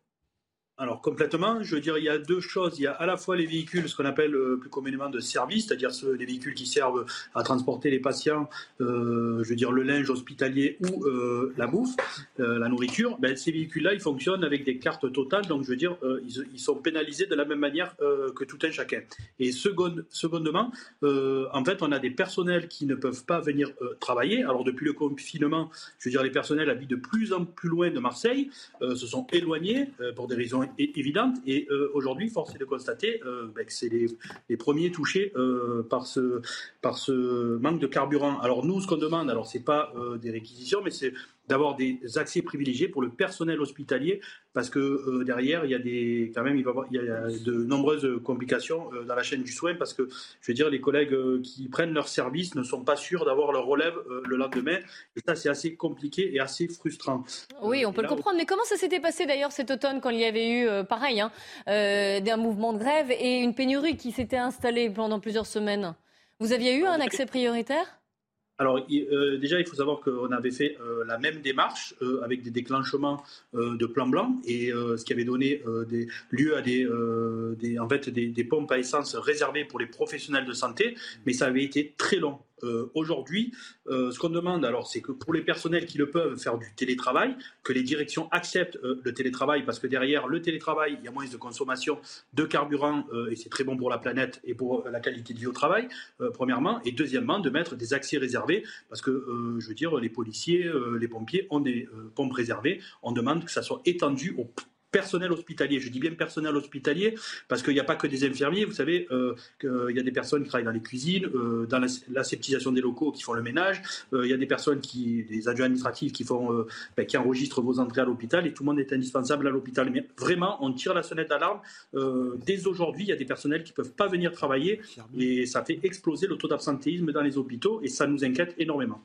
Speaker 19: Alors complètement, je veux dire, il y a deux choses. Il y a à la fois les véhicules, ce qu'on appelle euh, plus communément de service, c'est-à-dire les véhicules qui servent à transporter les patients, euh, je veux dire le linge hospitalier ou euh, la bouffe, la nourriture. Ben, ces véhicules-là, ils fonctionnent avec des cartes totales, donc je veux dire, ils, sont pénalisés de la même manière que tout un chacun. Et secondement, en fait, on a des personnels qui ne peuvent pas venir travailler. Alors depuis le confinement, je veux dire, les personnels habitent de plus en plus loin de Marseille, se sont éloignés pour des raisons évidente. Et euh, aujourd'hui, force est de constater euh, ben, que c'est les, premiers touchés euh, par, ce, par ce manque de carburant. Alors nous, ce qu'on demande, alors c'est pas des réquisitions, mais c'est d'avoir des accès privilégiés pour le personnel hospitalier, parce que euh, derrière, il y a des, quand même, il, va y a de nombreuses complications euh, dans la chaîne du soin, parce que, je veux dire, les collègues euh, qui prennent leur service ne sont pas sûrs d'avoir leur relève le lendemain, et ça, c'est assez compliqué et assez frustrant.
Speaker 1: Oui, on peut le comprendre, mais comment ça s'était passé d'ailleurs cet automne quand il y avait eu, pareil, hein, un mouvement de grève et une pénurie qui s'était installée pendant plusieurs semaines? Vous aviez eu un accès prioritaire?
Speaker 19: Alors euh, déjà, il faut savoir qu'on avait fait euh, la même démarche euh, avec des déclenchements de plan blanc et ce qui avait donné lieu à des, en fait, des, pompes à essence réservées pour les professionnels de santé, mais ça avait été très long. Euh, aujourd'hui, euh, ce qu'on demande, alors, c'est que pour les personnels qui le peuvent faire du télétravail, que les directions acceptent euh, le télétravail, parce que derrière le télétravail, il y a moins de consommation de carburant et c'est très bon pour la planète et pour la qualité de vie au travail, premièrement, et deuxièmement, de mettre des accès réservés, parce que, je veux dire, les policiers, les pompiers ont des pompes réservées. On demande que ça soit étendu aux personnel hospitalier. Je dis bien personnel hospitalier parce qu'il n'y a pas que des infirmiers. Vous savez euh, qu'il y a des personnes qui travaillent dans les cuisines, euh, dans l'aseptisation des locaux, qui font le ménage. Euh, il y a des personnes qui, des adjoints administratifs qui font, ben, qui enregistrent vos entrées à l'hôpital et tout le monde est indispensable à l'hôpital. Mais vraiment, on tire la sonnette d'alarme. dès aujourd'hui, il y a des personnels qui ne peuvent pas venir travailler et ça fait exploser le taux d'absentéisme dans les hôpitaux et ça nous inquiète énormément.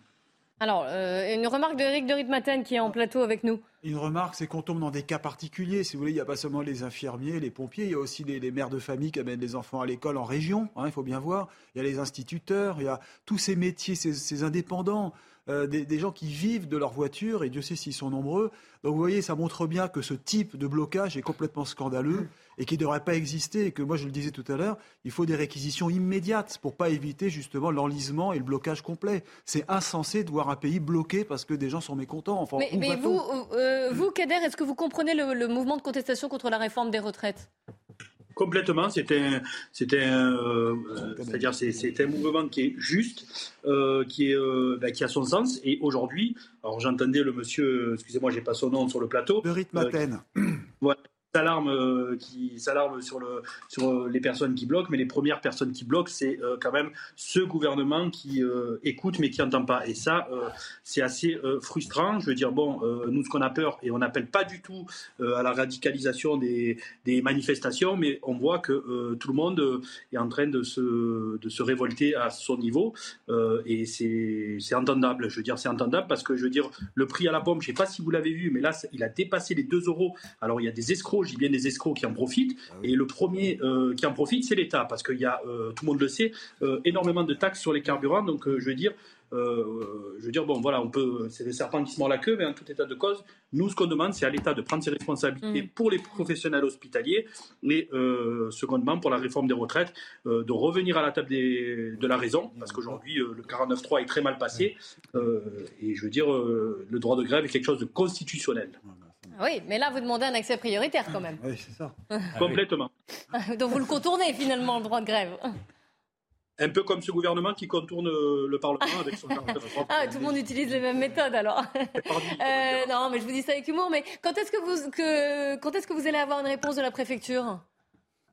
Speaker 1: Alors, une remarque d'Éric de Ritmaten qui est en plateau avec nous.
Speaker 20: Une remarque, c'est qu'on tombe dans des cas particuliers. Si vous voulez, il n'y a pas seulement les infirmiers, les pompiers, il y a aussi les, mères de famille qui amènent les enfants à l'école en région, hein, il faut bien voir. Il y a les instituteurs, il y a tous ces métiers, ces indépendants. Euh, des, gens qui vivent de leur voiture, et Dieu sait s'ils sont nombreux. Donc vous voyez, ça montre bien que ce type de blocage est complètement scandaleux et qui ne devrait pas exister. Et que moi, je le disais tout à l'heure, il faut des réquisitions immédiates pour pas éviter justement l'enlisement et le blocage complet. C'est insensé de voir un pays bloqué parce que des gens sont mécontents.
Speaker 1: Enfin, mais, vous, euh, vous, Kader, est-ce que vous comprenez le mouvement de contestation contre la réforme des retraites?
Speaker 19: Complètement, c'était, c'était, euh, c'est-à-dire c'est, un mouvement qui est juste, euh, qui est, euh, ben, qui a son sens. Et aujourd'hui, alors j'entendais le monsieur, excusez-moi, j'ai pas son nom sur le plateau.
Speaker 20: Le rythme Athènes.
Speaker 19: Voilà, s'alarme euh, qui s'alarme sur le sur euh, les personnes qui bloquent mais les premières personnes qui bloquent c'est euh, quand même ce gouvernement qui écoute mais qui n'entend pas. Et ça c'est assez frustrant. Je veux dire bon nous ce qu'on a peur et on n'appelle pas du tout à la radicalisation des, des manifestations mais on voit que tout le monde est en train de se de se révolter à son niveau et c'est c'est entendable. Je veux dire c'est entendable parce que je veux dire le prix à la pompe je sais pas si vous l'avez vu mais là il a dépassé les 2 euros. Alors il y a des escrocs j'ai bien des escrocs qui en profitent. Ah et le premier euh, qui en profite, c'est l'État, parce qu'il y a, euh, tout le monde le sait, euh, énormément de taxes sur les carburants. Donc, je veux dire, je veux dire, bon, voilà, on peut, c'est le serpent qui se mord la queue, mais en tout état de cause, nous, ce qu'on demande, c'est à l'État de prendre ses responsabilités mm. pour les professionnels hospitaliers, et secondement, pour la réforme des retraites, de revenir à la table de la raison, parce qu'aujourd'hui, le 49.3 est très mal passé, et je veux dire, le droit de grève est quelque chose de constitutionnel.
Speaker 1: Oui, mais là, vous demandez un accès prioritaire quand même.
Speaker 20: Oui, c'est ça.
Speaker 19: Complètement.
Speaker 1: Donc vous le contournez finalement, le droit de grève.
Speaker 19: Un peu comme ce gouvernement qui contourne le Parlement avec son
Speaker 1: Ah, tout le monde utilise les mêmes méthodes alors. Euh, non, mais je vous dis ça avec humour. Mais quand est-ce que vous, que, quand est-ce que vous allez avoir une réponse de la préfecture?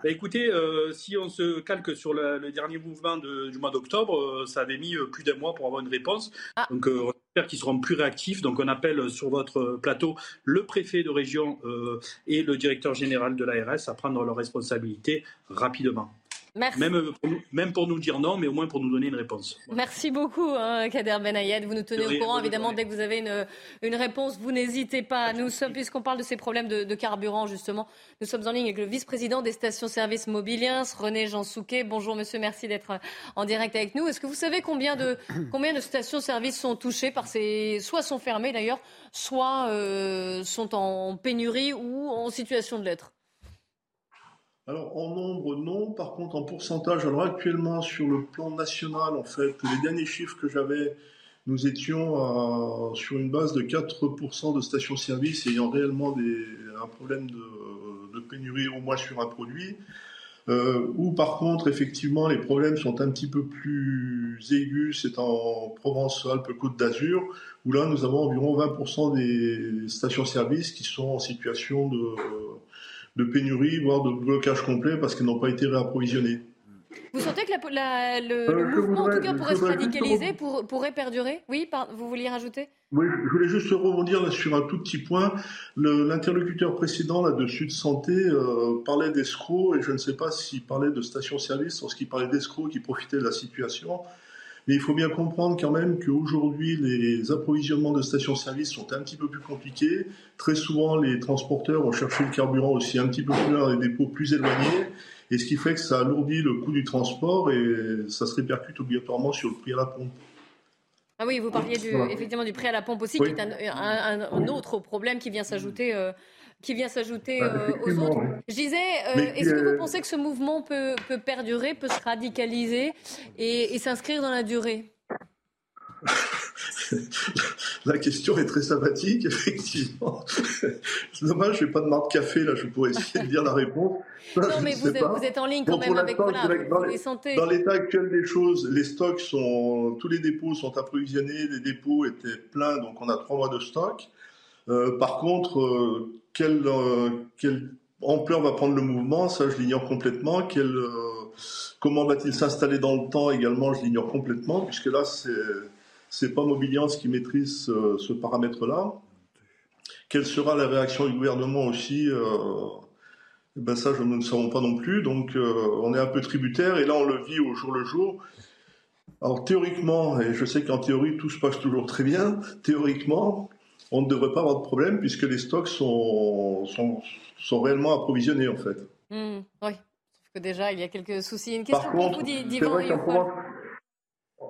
Speaker 19: Bah, écoutez, euh, si on se calque sur le, dernier mouvement du mois d'octobre, euh, ça avait mis plus d'un mois pour avoir une réponse. Ah. Donc qui seront plus réactifs. Donc on appelle sur votre plateau le préfet de région euh, et le directeur général de l'ARS à prendre leurs responsabilités rapidement. Même, euh, pour nous, même pour nous dire non, mais au moins pour nous donner une réponse.
Speaker 1: Merci beaucoup, hein, Kader Benayed. Vous nous tenez au courant, évidemment, dès que vous avez une, une réponse, vous n'hésitez pas. Nous sommes, puisqu'on parle de ces problèmes de, carburant, justement, nous sommes en ligne avec le vice-président des stations-service Mobiliens, René Jean Souquet. Bonjour, monsieur, merci d'être en direct avec nous. Est-ce que vous savez combien de, combien de stations-service sont touchées par ces, soit sont fermées d'ailleurs, soit euh, sont en pénurie ou en situation de l'être?
Speaker 21: Alors en nombre non, par contre en pourcentage, alors actuellement sur le plan national, en fait, les derniers chiffres que j'avais, nous étions sur une base de 4% de stations-service ayant réellement des, un problème de, pénurie au moins sur un produit. Euh, ou par contre, effectivement, les problèmes sont un petit peu plus aigus, c'est en Provence-Alpes-Côte d'Azur, où là, nous avons environ 20% des stations-service qui sont en situation de, de pénurie, voire de blocage complet parce qu'elles n'ont pas été réapprovisionnées.
Speaker 1: Vous sentez que le, mouvement, en tout cas, pourrait se radicaliser, pour, pourrait perdurer? Oui, vous vouliez rajouter?
Speaker 21: Oui, je voulais juste rebondir sur un tout petit point. L'interlocuteur précédent là, de Sud Santé parlait d'escrocs, et je ne sais pas s'il parlait de station-service, lorsqu'il parlait d'escrocs qui profitaient de la situation. Mais il faut bien comprendre quand même qu'aujourd'hui, les approvisionnements de stations-service sont un petit peu plus compliqués. Très souvent, les transporteurs vont chercher le carburant aussi un petit peu plus loin dans des dépôts plus éloignés. Et ce qui fait que ça alourdit le coût du transport et ça se répercute obligatoirement sur le prix à la pompe.
Speaker 1: Ah oui, vous parliez du, effectivement du prix à la pompe aussi, qui est un, autre problème qui vient s'ajouter euh, qui vient s'ajouter bah, euh, aux autres. Je disais, euh, est-ce que vous pensez que ce mouvement peut, peut perdurer, peut se radicaliser et, s'inscrire dans la durée?
Speaker 21: La question est très sympathique, effectivement. C'est dommage, je n'ai pas de marque café, là, je pourrais essayer de dire la réponse.
Speaker 1: non, mais vous êtes, en ligne quand même avec voilà,
Speaker 21: dans, dans l'état actuel des choses, les stocks sont, tous les dépôts sont approvisionnés, les dépôts étaient pleins, donc on a trois mois de stock. Euh, par contre, euh, quelle, euh, quelle, ampleur va prendre le mouvement Ça, je l'ignore complètement. Comment va-t-il s'installer dans le temps également Je l'ignore complètement, puisque là, c'est c'est pas Mobiliance qui maîtrise ce paramètre-là. Quelle sera la réaction du gouvernement aussi ben ça, je, nous ne savons pas non plus. Donc, on est un peu tributaire, et là, on le vit au jour le jour. Alors, théoriquement, et je sais qu'en théorie, tout se passe toujours très bien, théoriquement, on ne devrait pas avoir de problème puisque les stocks sont, sont, réellement approvisionnés en fait.
Speaker 1: Hmm, oui, sauf que déjà il y a quelques soucis. Une question pour vous, Divan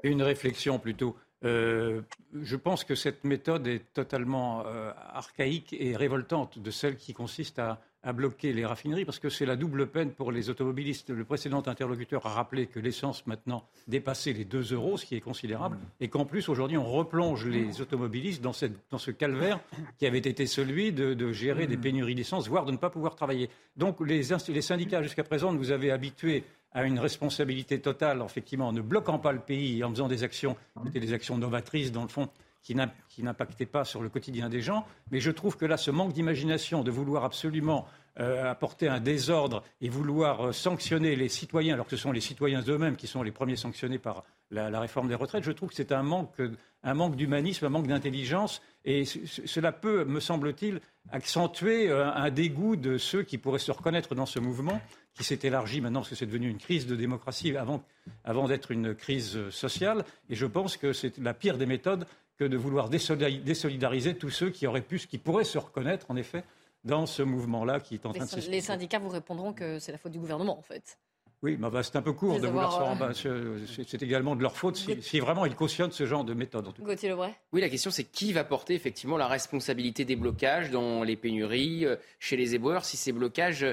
Speaker 13: Une réflexion plutôt. Euh, je pense que cette méthode est totalement euh, archaïque et révoltante de celle qui consiste à à bloquer les raffineries parce que c'est la double peine pour les automobilistes. Le précédent interlocuteur a rappelé que l'essence maintenant dépassait les 2 euros, ce qui est considérable, mm. et qu'en plus aujourd'hui on replonge les automobilistes dans, cette, dans, ce calvaire qui avait été celui de, gérer des mm. pénuries d'essence, voire de ne pas pouvoir travailler. Donc les, les syndicats jusqu'à présent nous avaient habitués à une responsabilité totale, effectivement, en ne bloquant pas le pays, en faisant des actions qui étaient des actions novatrices dans le fond, qui n'impactait pas sur le quotidien des gens. Mais je trouve que là, ce manque d'imagination de vouloir absolument euh, apporter un désordre et vouloir euh, sanctionner les citoyens, alors que ce sont les citoyens eux-mêmes qui sont les premiers sanctionnés par la, réforme des retraites, je trouve que c'est un manque, un manque d'humanisme, un manque d'intelligence. Et cela peut, me semble-t-il, accentuer euh, un dégoût de ceux qui pourraient se reconnaître dans ce mouvement qui s'est élargi maintenant parce que c'est devenu une crise de démocratie avant, avant d'être une crise sociale. Et je pense que c'est la pire des méthodes que de vouloir désolidariser tous ceux qui auraient pu, qui pourraient se reconnaître, en effet, dans ce mouvement-là qui est en train de
Speaker 1: se Les syndicats vous répondront que c'est la faute du gouvernement, en fait.
Speaker 13: Oui, mais bah, c'est un peu court de vouloir se rendre. Euh, c'est également de leur faute si, vraiment ils cautionnent ce genre de méthode.
Speaker 1: Gauthier Lebray
Speaker 22: Oui, la question c'est qui va porter effectivement la responsabilité des blocages dans les pénuries, euh, chez les éboueurs, si ces blocages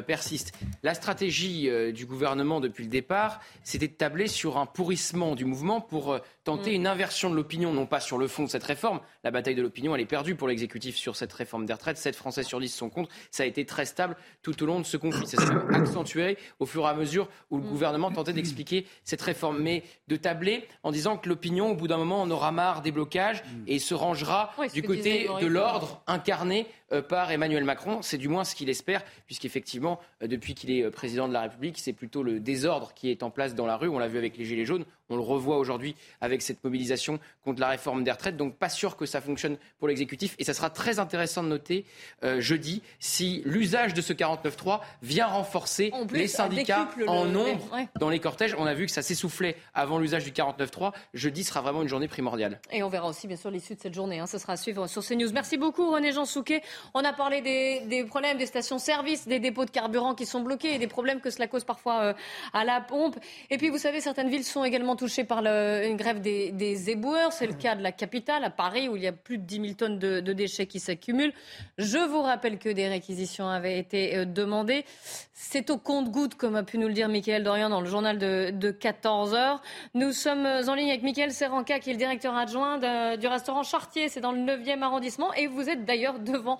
Speaker 22: persiste. La stratégie euh, du gouvernement depuis le départ, c'était de tabler sur un pourrissement du mouvement pour euh, tenter mm. une inversion de l'opinion, non pas sur le fond de cette réforme. La bataille de l'opinion, elle est perdue pour l'exécutif sur cette réforme des retraites. 7 Français sur 10 sont contre. Ça a été très stable tout au long de ce conflit. Ça s'est accentué au fur et à mesure où le mm. gouvernement tentait d'expliquer cette réforme. Mais de tabler en disant que l'opinion, au bout d'un moment, en aura marre des blocages mm. et se rangera du côté de l'ordre incarné par Emmanuel Macron. C'est du moins ce qu'il espère, puisqu'effectivement, euh, depuis qu'il est euh, président de la République, c'est plutôt le désordre qui est en place dans la rue. On l'a vu avec les Gilets jaunes. On le revoit aujourd'hui avec cette mobilisation contre la réforme des retraites. Donc pas sûr que ça fonctionne pour l'exécutif. Et ça sera très intéressant de noter euh, jeudi si l'usage de ce 49.3 vient renforcer les syndicats en nombre dans les cortèges. On a vu que ça s'essoufflait avant l'usage du 49.3. Jeudi sera vraiment une journée primordiale.
Speaker 1: Et on verra aussi bien sûr l'issue de cette journée. Hein. Ce sera à suivre sur CNews. Merci beaucoup René Jean Souquet. On a parlé des, problèmes des stations-service, des dépôts de carburant qui sont bloqués et des problèmes que cela cause parfois euh, à la pompe. Et puis vous savez, certaines villes sont également touché par une grève des, éboueurs. C'est le cas de la capitale, à Paris, où il y a plus de 10 000 tonnes de, déchets qui s'accumulent. Je vous rappelle que des réquisitions avaient été euh, demandées. C'est au compte-goutte, comme a pu nous le dire Michael Dorian dans le journal de, 14 heures. Nous sommes en ligne avec Michael Serranca, qui est le directeur adjoint du restaurant Chartier. C'est dans le 9e arrondissement. Et vous êtes d'ailleurs devant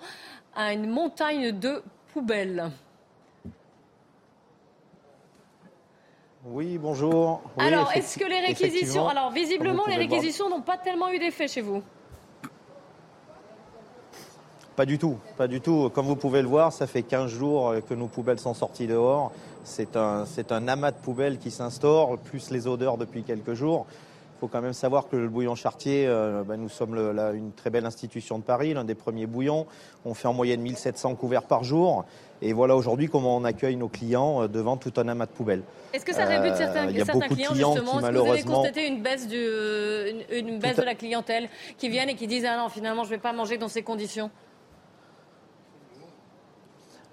Speaker 1: une montagne de poubelles.
Speaker 23: Oui, bonjour.
Speaker 1: alors, est-ce que les réquisitions. Alors, visiblement, les réquisitions n'ont pas tellement eu d'effet chez vous.
Speaker 23: Pas du tout, pas du tout. Comme vous pouvez le voir, ça fait 15 jours que nos poubelles sont sorties dehors. C'est un, c'est un amas de poubelles qui s'instaure, plus les odeurs depuis quelques jours. Il faut quand même savoir que le bouillon chartier, euh, ben, nous sommes le- la- une très belle institution de Paris, l'un des premiers bouillons. On fait en moyenne 1700 couverts par jour. Et voilà aujourd'hui comment on accueille nos clients euh, devant tout un amas de poubelles.
Speaker 1: Est-ce que ça rébute
Speaker 23: Euh,
Speaker 1: certains, clients,
Speaker 23: clients
Speaker 1: justement?
Speaker 23: Qui,
Speaker 1: Est-ce que vous avez constaté une baisse, du, une, une baisse de la clientèle qui viennent et qui disent Ah non, finalement, je ne vais pas manger dans ces conditions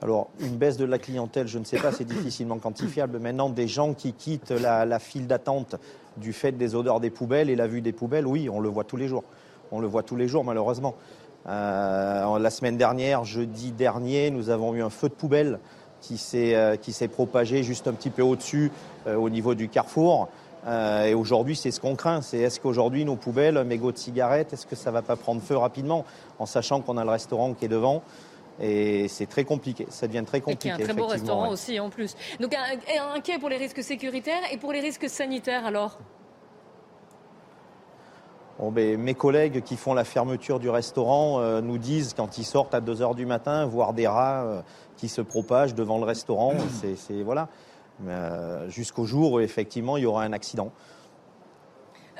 Speaker 23: Alors, une baisse de la clientèle, je ne sais pas, c'est difficilement quantifiable. Maintenant, des gens qui quittent la, la file d'attente du fait des odeurs des poubelles et la vue des poubelles, oui, on le voit tous les jours. On le voit tous les jours, malheureusement. Euh, la semaine dernière, jeudi dernier, nous avons eu un feu de poubelle qui s'est euh, qui s'est propagé juste un petit peu au-dessus, euh, au niveau du carrefour. Euh, et aujourd'hui, c'est ce qu'on craint. C'est est-ce qu'aujourd'hui, nos poubelles, un mégot de cigarette, est-ce que ça va pas prendre feu rapidement, en sachant qu'on a le restaurant qui est devant? Et c'est très compliqué. Ça devient très
Speaker 1: Et qui
Speaker 23: compliqué.
Speaker 1: est un très beau restaurant
Speaker 23: ouais.
Speaker 1: aussi en plus. Donc un- inquiet pour les risques sécuritaires et pour les risques sanitaires alors?
Speaker 23: Bon, ben, mes collègues qui font la fermeture du restaurant euh, nous disent quand ils sortent à 2 heures du matin voir des rats euh, qui se propagent devant le restaurant. C'est, c'est- voilà. Euh, jusqu'au jour où effectivement il y aura un accident.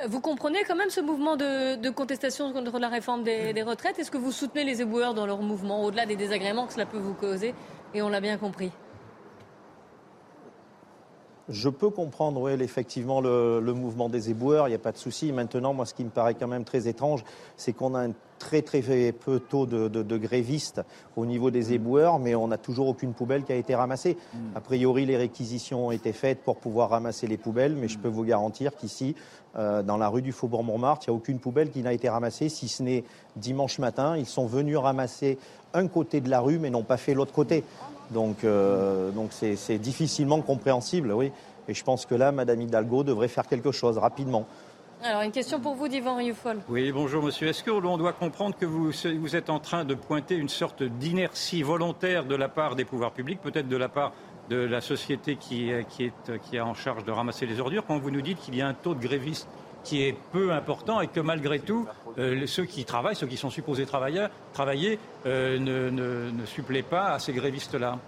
Speaker 1: Vous comprenez quand même ce mouvement de, de contestation contre la réforme des, des retraites? Est-ce que vous soutenez les éboueurs dans leur mouvement, au-delà des désagréments que cela peut vous causer? Et on l'a bien compris.
Speaker 23: Je peux comprendre, oui, effectivement, le, le mouvement des éboueurs, il n'y a pas de souci. Maintenant, moi, ce qui me paraît quand même très étrange, c'est qu'on a un très, très peu taux de, de- de grévistes au niveau des éboueurs, mais on n'a toujours aucune poubelle qui a été ramassée. A priori, les réquisitions ont été faites pour pouvoir ramasser les poubelles, mais je peux vous garantir qu'ici, euh, dans la rue du Faubourg Montmartre, il n'y a aucune poubelle qui n'a été ramassée, si ce n'est dimanche matin. Ils sont venus ramasser un côté de la rue, mais n'ont pas fait l'autre côté. Donc, euh, donc c'est, c'est difficilement compréhensible, oui. Et je pense que là, Madame Hidalgo devrait faire quelque chose rapidement.
Speaker 1: Alors une question pour vous, Divan Rioufol.
Speaker 13: Oui, bonjour monsieur. Est-ce que l'on doit comprendre que vous, vous êtes en train de pointer une sorte d'inertie volontaire de la part des pouvoirs publics, peut-être de la part de la société qui est, qui est, qui est en charge de ramasser les ordures, quand vous nous dites qu'il y a un taux de grévistes qui est peu important et que malgré tout, euh, ceux qui travaillent, ceux qui sont supposés travailler, travailler euh, ne, ne, ne suppléent pas à ces grévistes-là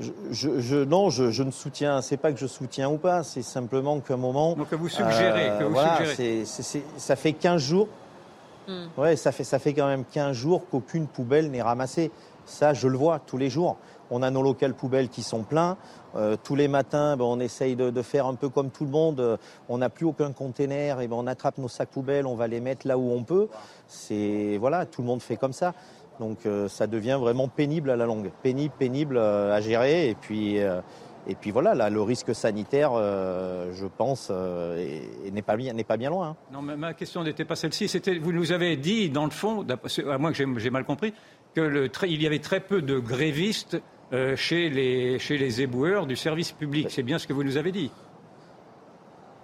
Speaker 23: Je, je- je- non, je, je ne soutiens. C'est pas que je soutiens ou pas. C'est simplement qu'à un moment.
Speaker 13: Donc que vous suggérez, que vous
Speaker 23: voilà,
Speaker 13: suggérez.
Speaker 23: ça fait 15 jours.
Speaker 1: Hmm.
Speaker 23: Ouais, ça fait, ça fait quand même 15 jours qu'aucune poubelle n'est ramassée. Ça, je le vois tous les jours. On a nos locales poubelles qui sont pleins. Euh, tous les matins, ben, on essaye de, faire un peu comme tout le monde. Euh, on n'a plus aucun container, et ben, on attrape nos sacs poubelles, on va les mettre là où on peut. C'est voilà, tout le monde fait comme ça. Donc euh, ça devient vraiment pénible à la longue, pénible, pénible à gérer. Et puis, et puis voilà, là, le risque sanitaire, je pense, est- est- n'est pas pas bien loin. hein.
Speaker 13: Non, ma question n'était pas celle-ci. C'était, vous nous avez dit, dans le fond, à moins que j'ai mal compris, que le très- il y avait très peu de grévistes euh, chez, les, chez les éboueurs du service public. C'est bien ce que vous nous avez dit.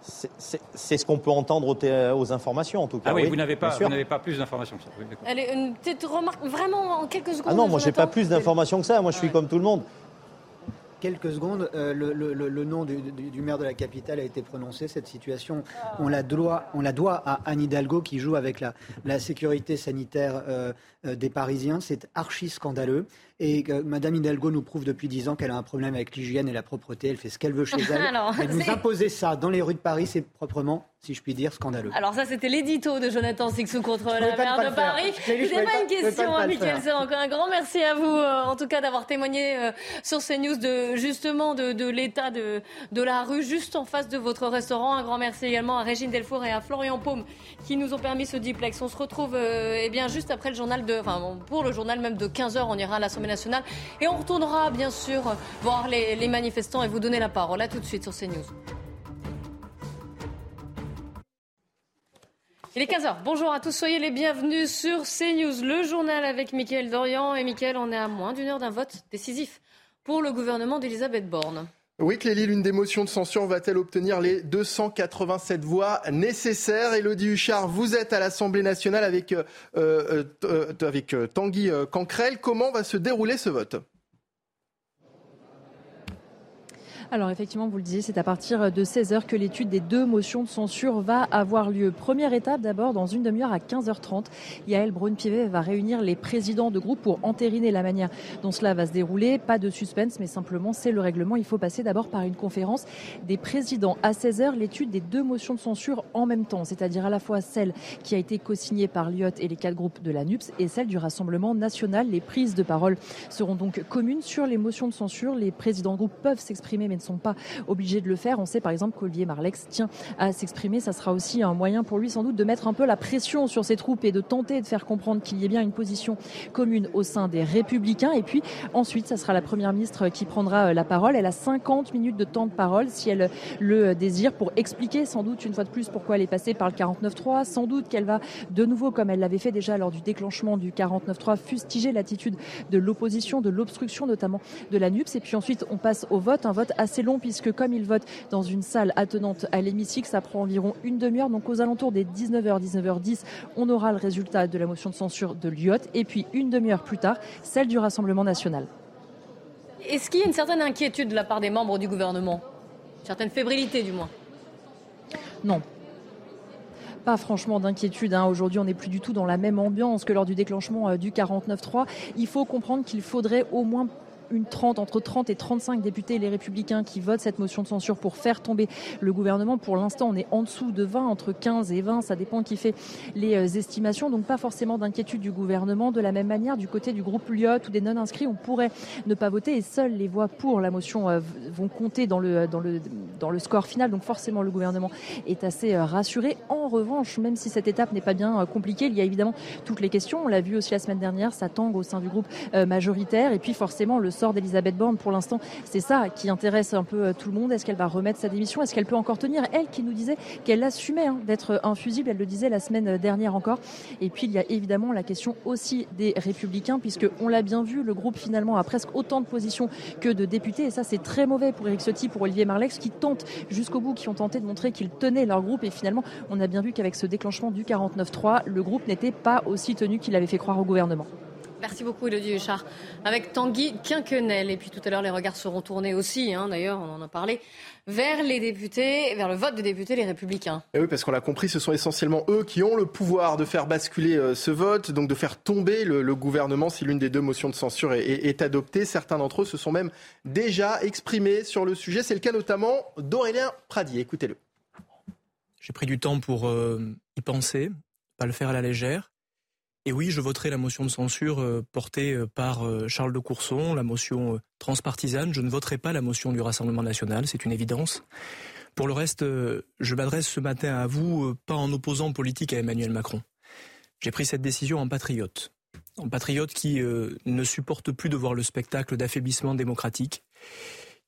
Speaker 23: C'est- ce qu'on peut entendre aux, informations, en tout cas.
Speaker 13: Ah oui, vous n'avez pas,
Speaker 23: sûr.
Speaker 13: vous n'avez pas plus d'informations que ça. Oui.
Speaker 1: Allez, une petite remarque, vraiment en quelques secondes.
Speaker 23: Ah non, moi j'ai
Speaker 1: Jonathan.
Speaker 23: pas plus d'informations que ça. Moi je suis comme tout le monde.
Speaker 12: Quelques secondes, euh, le, le- le- le nom du, du- du maire de la capitale a été prononcé. Cette situation, on la doit, on la doit à Anne Hidalgo qui joue avec la, la sécurité sanitaire euh, euh, des Parisiens. C'est archi scandaleux. Et euh, Madame Hidalgo nous prouve depuis dix ans qu'elle a un problème avec l'hygiène et la propreté. Elle fait ce qu'elle veut chez elle.
Speaker 1: Alors,
Speaker 12: elle nous
Speaker 1: c'est-
Speaker 12: imposer ça dans les rues de Paris, c'est proprement, si je puis dire, scandaleux.
Speaker 1: Alors ça, c'était l'édito de Jonathan Sixou contre la maire de. Paris. C'était pas
Speaker 12: pas-
Speaker 1: une question, hein,
Speaker 12: faire.
Speaker 1: Serre. Un grand merci à vous, euh, en tout cas, d'avoir témoigné euh, sur CNews de justement de, de l'état de, de la rue juste en face de votre restaurant. Un grand merci également à Régine Delfour et à Florian Paume qui nous ont permis ce duplex. On se retrouve euh, eh bien juste après le journal de, enfin pour le journal même de 15h, on ira à l'Assemblée et on retournera bien sûr voir les, les manifestants et vous donner la parole. À tout de suite sur CNews. Il est 15h. Bonjour à tous, soyez les bienvenus sur CNews, le journal avec Mickaël Dorian. Et Mickaël, on est à moins d'une heure d'un vote décisif pour le gouvernement d'Elisabeth Borne.
Speaker 2: Oui, Clélie, l'une des motions de censure va-t-elle obtenir les 287 voix nécessaires? Elodie Huchard, vous êtes à l'Assemblée nationale avec, euh, euh, euh, avec euh, Tanguy euh, Canquerel. Comment va se dérouler ce vote?
Speaker 3: Alors effectivement, vous le disiez, c'est à partir de 16h que l'étude des deux motions de censure va avoir lieu. Première étape d'abord, dans une demi-heure à 15h30, Yael Braun-Pivet va réunir les présidents de groupe pour entériner la manière dont cela va se dérouler. Pas de suspense, mais simplement c'est le règlement. Il faut passer d'abord par une conférence des présidents. À 16h, l'étude des deux motions de censure en même temps, c'est-à-dire à la fois celle qui a été co-signée par l'IOT et les quatre groupes de la NUPS et celle du Rassemblement national. Les prises de parole seront donc communes sur les motions de censure. Les présidents de groupe peuvent s'exprimer, ne sont pas obligés de le faire. On sait par exemple qu'Olivier Marlex tient à s'exprimer. Ça sera aussi un moyen pour lui sans doute de mettre un peu la pression sur ses troupes et de tenter de faire comprendre qu'il y ait bien une position commune au sein des républicains. Et puis ensuite, ça sera la première ministre qui prendra euh, la parole. Elle a 50 minutes de temps de parole si elle le désire pour expliquer sans doute une fois de plus pourquoi elle est passée par le 49.3. Sans doute qu'elle va de nouveau, comme elle l'avait fait déjà lors du déclenchement du 49.3, fustiger l'attitude de l'opposition, de l'obstruction notamment de la NUPS. Et puis ensuite, on passe au vote, un vote long puisque comme il vote dans une salle attenante à l'hémicycle, ça prend environ une demi-heure. Donc aux alentours des 19h, 19h10, on aura le résultat de la motion de censure de l'IOT et puis une demi-heure plus tard, celle du Rassemblement national.
Speaker 1: Est-ce qu'il y a une certaine inquiétude de la part des membres du gouvernement? Une certaine fébrilité du moins
Speaker 3: Non, pas franchement d'inquiétude. Hein. Aujourd'hui, on n'est plus du tout dans la même ambiance que lors du déclenchement euh, du 49-3. Il faut comprendre qu'il faudrait au moins une 30, entre 30 et 35 députés les républicains qui votent cette motion de censure pour faire tomber le gouvernement. Pour l'instant, on est en dessous de 20, entre 15 et 20, ça dépend qui fait les euh, estimations. Donc pas forcément d'inquiétude du gouvernement. De la même manière, du côté du groupe Lyot ou des non-inscrits, on pourrait ne pas voter et seules les voix pour la motion euh, vont compter dans le, dans le, dans le score final. Donc forcément, le gouvernement est assez euh, rassuré. En revanche, même si cette étape n'est pas bien compliquée, il y a évidemment toutes les questions. On l'a vu aussi la semaine dernière, ça tangue au sein du groupe majoritaire. Et puis forcément, d'Elisabeth Borne, pour l'instant, c'est ça qui intéresse un peu euh, tout le monde. Est-ce qu'elle va remettre sa démission? Est-ce qu'elle peut encore tenir? Elle qui nous disait qu'elle assumait hein, d'être infusible, elle le disait la semaine dernière encore. Et puis il y a évidemment la question aussi des républicains, puisque on l'a bien vu, le groupe finalement a presque autant de positions que de députés. Et ça, c'est très mauvais pour Eric Ciotti, pour Olivier Marlex, qui tentent jusqu'au bout, qui ont tenté de montrer qu'ils tenaient leur groupe. Et finalement, on a bien vu qu'avec ce déclenchement du 49-3, le groupe n'était pas aussi tenu qu'il avait fait croire au gouvernement.
Speaker 1: Merci beaucoup, Elodie Huchard. Avec Tanguy Quinquenel. Et puis tout à l'heure, les regards seront tournés aussi, hein, d'ailleurs, on en a parlé, vers les députés, vers le vote des députés, les républicains.
Speaker 2: Et oui, parce qu'on l'a compris, ce sont essentiellement eux qui ont le pouvoir de faire basculer euh, ce vote, donc de faire tomber le, gouvernement si l'une des deux motions de censure est, adoptée. Certains d'entre eux se sont même déjà exprimés sur le sujet. C'est le cas notamment d'Aurélien Pradier. Écoutez-le.
Speaker 24: J'ai pris du temps pour euh, y penser, pas le faire à la légère. Et oui, je voterai la motion de censure euh, portée euh, par euh, Charles de Courson, la motion transpartisane. Je ne voterai pas la motion du Rassemblement national, c'est une évidence. Pour le reste, je m'adresse ce matin à vous, pas en opposant politique à Emmanuel Macron. J'ai pris cette décision en patriote. En patriote qui ne supporte plus de voir le spectacle d'affaiblissement démocratique,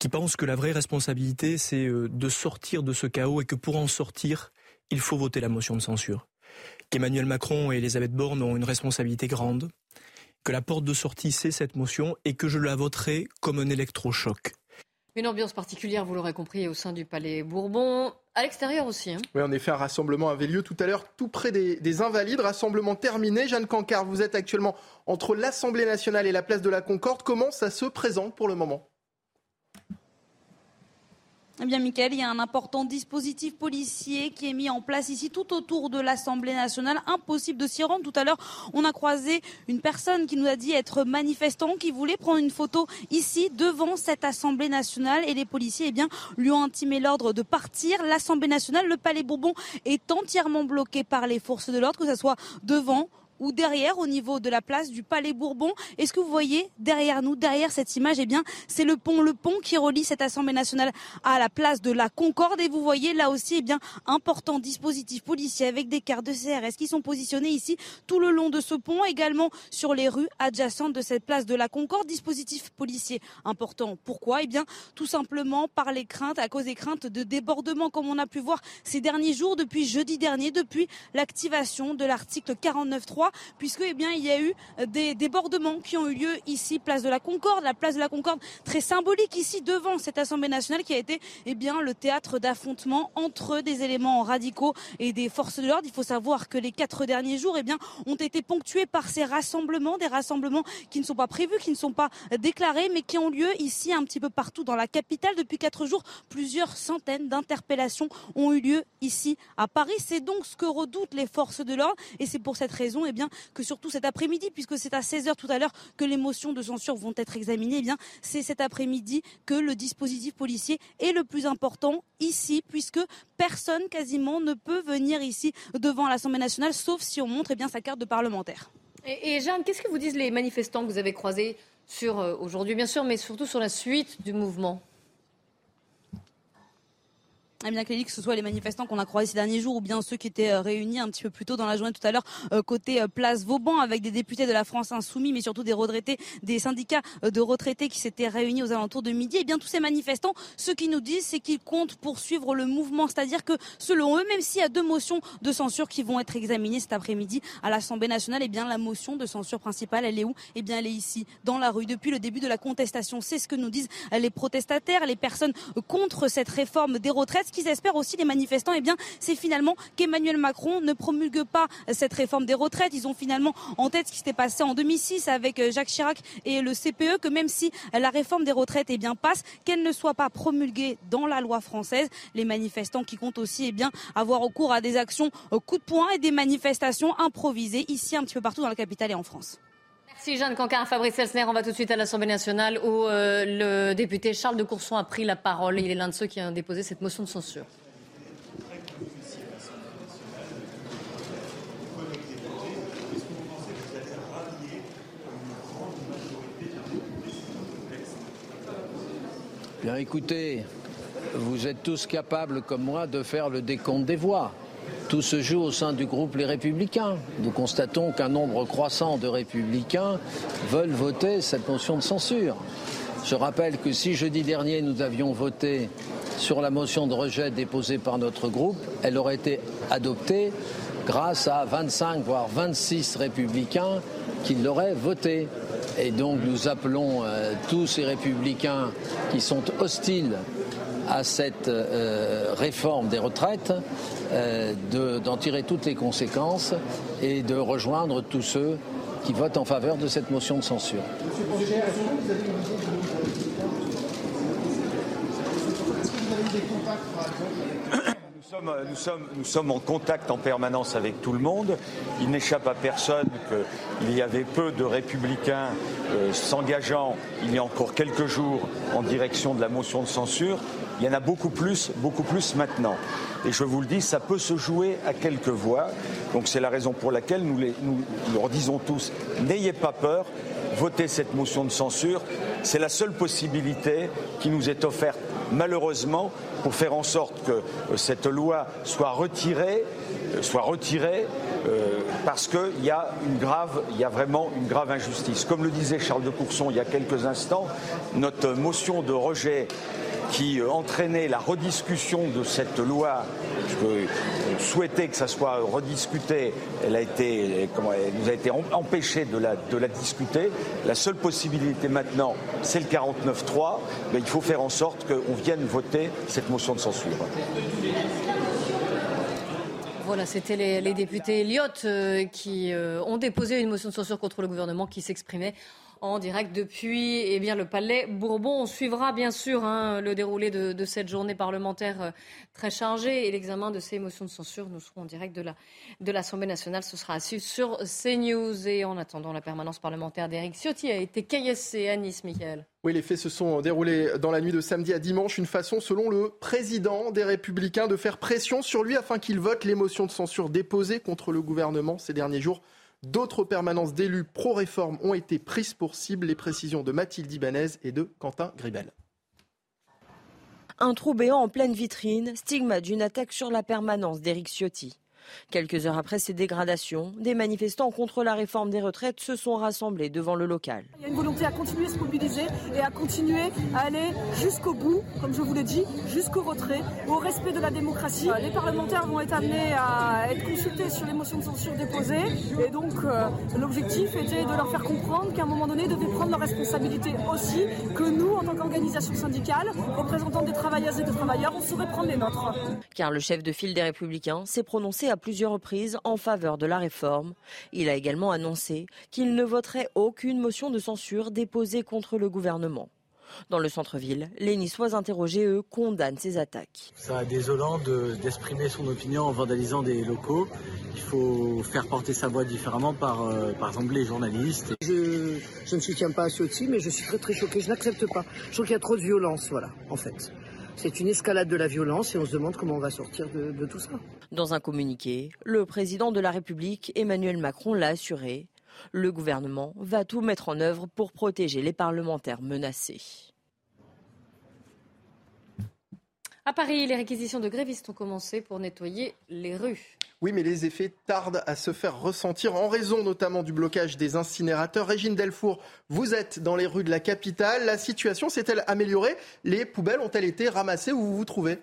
Speaker 24: qui pense que la vraie responsabilité, c'est de sortir de ce chaos et que pour en sortir, il faut voter la motion de censure qu'Emmanuel Macron et Elisabeth Borne ont une responsabilité grande, que la porte de sortie, c'est cette motion et que je la voterai comme un électrochoc.
Speaker 1: Une ambiance particulière, vous l'aurez compris, au sein du Palais Bourbon. À l'extérieur aussi. Hein.
Speaker 2: Oui, en effet, un rassemblement avait lieu tout à l'heure, tout près des, Invalides. Rassemblement terminé. Jeanne Cancard, vous êtes actuellement entre l'Assemblée nationale et la place de la Concorde. Comment ça se présente pour le moment?
Speaker 25: Eh bien, Michael, il y a un important dispositif policier qui est mis en place ici tout autour de l'Assemblée nationale. Impossible de s'y rendre. Tout à l'heure, on a croisé une personne qui nous a dit être manifestant, qui voulait prendre une photo ici devant cette Assemblée nationale. Et les policiers, eh bien, lui ont intimé l'ordre de partir. L'Assemblée nationale, le Palais Bourbon est entièrement bloqué par les forces de l'ordre, que ce soit devant ou derrière au niveau de la place du Palais Bourbon. Est-ce que vous voyez derrière nous, derrière cette image, eh bien, c'est le pont, le pont qui relie cette Assemblée nationale à la place de la Concorde. Et vous voyez là aussi, eh bien, important dispositif policier avec des cartes de CRS qui sont positionnés ici tout le long de ce pont, également sur les rues adjacentes de cette place de la Concorde. Dispositif policier important. Pourquoi? Eh bien, tout simplement par les craintes, à cause des craintes de débordement, comme on a pu voir ces derniers jours, depuis jeudi dernier, depuis l'activation de l'article 49.3 Pourquoi Puisque eh il y a eu des débordements qui ont eu lieu ici, place de la Concorde, la place de la Concorde très symbolique ici devant cette Assemblée nationale qui a été eh le théâtre d'affrontements entre des éléments radicaux et des forces de l'ordre. Il faut savoir que les quatre derniers jours eh ont été ponctués par ces rassemblements, des rassemblements qui ne sont pas prévus, qui ne sont pas déclarés, mais qui ont lieu ici un petit peu partout dans la capitale. Depuis quatre jours, plusieurs centaines d'interpellations ont eu lieu ici à Paris. C'est donc ce que redoutent les forces de l'ordre et c'est pour cette raison eh bien, que surtout cet après-midi, puisque c'est à 16h tout à l'heure que les motions de censure vont être examinées, eh bien, c'est cet après-midi que le dispositif policier est le plus important ici, puisque personne quasiment ne peut venir ici devant l'Assemblée nationale, sauf si on montre eh bien, sa carte de parlementaire.
Speaker 1: Et, Jeanne, qu'est-ce que vous disent les manifestants que vous avez croisés sur euh, aujourd'hui, bien sûr, mais surtout sur la suite du mouvement?
Speaker 25: Bien, que ce soit les manifestants qu'on a croisés ces derniers jours ou bien ceux qui étaient euh, réunis un petit peu plus tôt dans la journée tout à l'heure euh, côté euh, place Vauban avec des députés de la France insoumis, mais surtout des retraités, des syndicats de retraités qui s'étaient réunis aux alentours de midi. Et eh bien, tous ces manifestants, ce qu'ils nous disent, c'est qu'ils comptent poursuivre le mouvement, c'est-à-dire que selon eux, même s'il y a deux motions de censure qui vont être examinées cet après-midi à l'Assemblée nationale, et eh bien, la motion de censure principale, elle est où? Eh bien, elle est ici, dans la rue, depuis le début de la contestation. C'est ce que nous disent les protestataires, les personnes contre cette réforme des retraites ce qu'ils espèrent aussi les manifestants, eh bien, c'est finalement qu'Emmanuel Macron ne promulgue pas cette réforme des retraites. Ils ont finalement en tête ce qui s'était passé en 2006 avec euh, Jacques Chirac et le CPE, que même si la réforme des retraites eh bien, passe, qu'elle ne soit pas promulguée dans la loi française. Les manifestants qui comptent aussi eh bien, avoir recours à des actions coup de poing et des manifestations improvisées ici un petit peu partout dans la capitale et en France.
Speaker 1: Merci Jeanne Cancar, Fabrice Elsner. On va tout de suite à l'Assemblée nationale où euh, le député Charles de Courson a pris la parole. Il est l'un de ceux qui ont déposé cette motion de censure.
Speaker 26: Bien écoutez, vous êtes tous capables comme moi de faire le décompte des voix. Tout se joue au sein du groupe Les Républicains. Nous constatons qu'un nombre croissant de républicains veulent voter cette motion de censure. Je rappelle que si jeudi dernier nous avions voté sur la motion de rejet déposée par notre groupe, elle aurait été adoptée grâce à 25 voire 26 républicains qui l'auraient votée. Et donc nous appelons euh, tous ces républicains qui sont hostiles à cette euh, réforme des retraites euh, d'en tirer toutes les conséquences et de rejoindre tous ceux qui votent en faveur de cette motion de censure.
Speaker 27: Nous sommes, nous, sommes, en contact en permanence avec tout le monde. Il n'échappe à personne qu'il y avait peu de républicains euh, s'engageant il y a encore quelques jours en direction de la motion de censure. Il y en a beaucoup plus, beaucoup plus maintenant. Et je vous le dis, ça peut se jouer à quelques voix. Donc c'est la raison pour laquelle nous, nous leur disons tous, n'ayez pas peur, votez cette motion de censure. C'est la seule possibilité qui nous est offerte, malheureusement, pour faire en sorte que euh, cette loi soit retirée, euh, euh, parce qu'il y a vraiment une grave injustice. Comme le disait Charles de Courson il y a quelques instants, notre motion de rejet qui euh, entraînait la rediscussion de cette loi. On souhaitait que ça soit rediscuté. Elle, a été, comment, elle nous a été empêchée de la, de la discuter. La seule possibilité maintenant, c'est le 49-3. Mais il faut faire en sorte qu'on vienne voter cette motion de censure.
Speaker 1: Voilà, c'était les, députés Elliott euh, qui euh, ont déposé une motion de censure contre le gouvernement qui s'exprimait en direct depuis eh le Palais Bourbon. On suivra bien sûr hein, le déroulé de, cette journée parlementaire euh, très chargée et l'examen de ces motions de censure. Nous serons en direct de l'Assemblée nationale. Ce sera assis sur CNews. Et en attendant, la permanence parlementaire d'Éric Ciotti a été caillassée à Nice, Michael.
Speaker 2: Oui, les faits se sont déroulés dans la nuit de samedi à dimanche. Une façon, selon le président des Républicains, de faire pression sur lui afin qu'il vote les motions de censure déposées contre le gouvernement ces derniers jours. D'autres permanences d'élus pro-réforme ont été prises pour cible. Les précisions de Mathilde Ibanez et de Quentin Gribel.
Speaker 7: Un trou béant en pleine vitrine, stigma d'une attaque sur la permanence d'Éric Ciotti. Quelques heures après ces dégradations, des manifestants contre la réforme des retraites se sont rassemblés devant le local.
Speaker 28: Il y a une volonté à continuer à se mobiliser et à continuer à aller jusqu'au bout, comme je vous l'ai dit, jusqu'au retrait, au respect de la démocratie. Euh, les parlementaires vont être amenés à être consultés sur les motions de censure déposées et donc euh, l'objectif était de leur faire comprendre qu'à un moment donné, ils devaient prendre leurs responsabilités aussi, que nous, en tant qu'organisation syndicale, représentants des travailleuses et des travailleurs, on saurait prendre les nôtres.
Speaker 7: Car le chef de file des Républicains s'est prononcé à plusieurs reprises en faveur de la réforme. Il a également annoncé qu'il ne voterait aucune motion de censure déposée contre le gouvernement. Dans le centre-ville, les Niçois interrogés, eux, condamnent ces attaques.
Speaker 29: Ça désolant d'exprimer son opinion en vandalisant des locaux. Il faut faire porter sa voix différemment par, euh, par exemple, les journalistes.
Speaker 30: Je, je ne soutiens pas Ciotti, mais je suis très très choqué. Je n'accepte pas. Je trouve qu'il y a trop de violence, voilà, en fait. C'est une escalade de la violence et on se demande comment on va sortir de, tout ça.
Speaker 7: Dans un communiqué, le président de la République, Emmanuel Macron, l'a assuré. Le gouvernement va tout mettre en œuvre pour protéger les parlementaires menacés.
Speaker 1: À Paris, les réquisitions de grévistes ont commencé pour nettoyer les rues.
Speaker 2: Oui, mais les effets tardent à se faire ressentir en raison notamment du blocage des incinérateurs. Régine Delfour, vous êtes dans les rues de la capitale. La situation s'est-elle améliorée? Les poubelles ont-elles été ramassées où vous vous trouvez?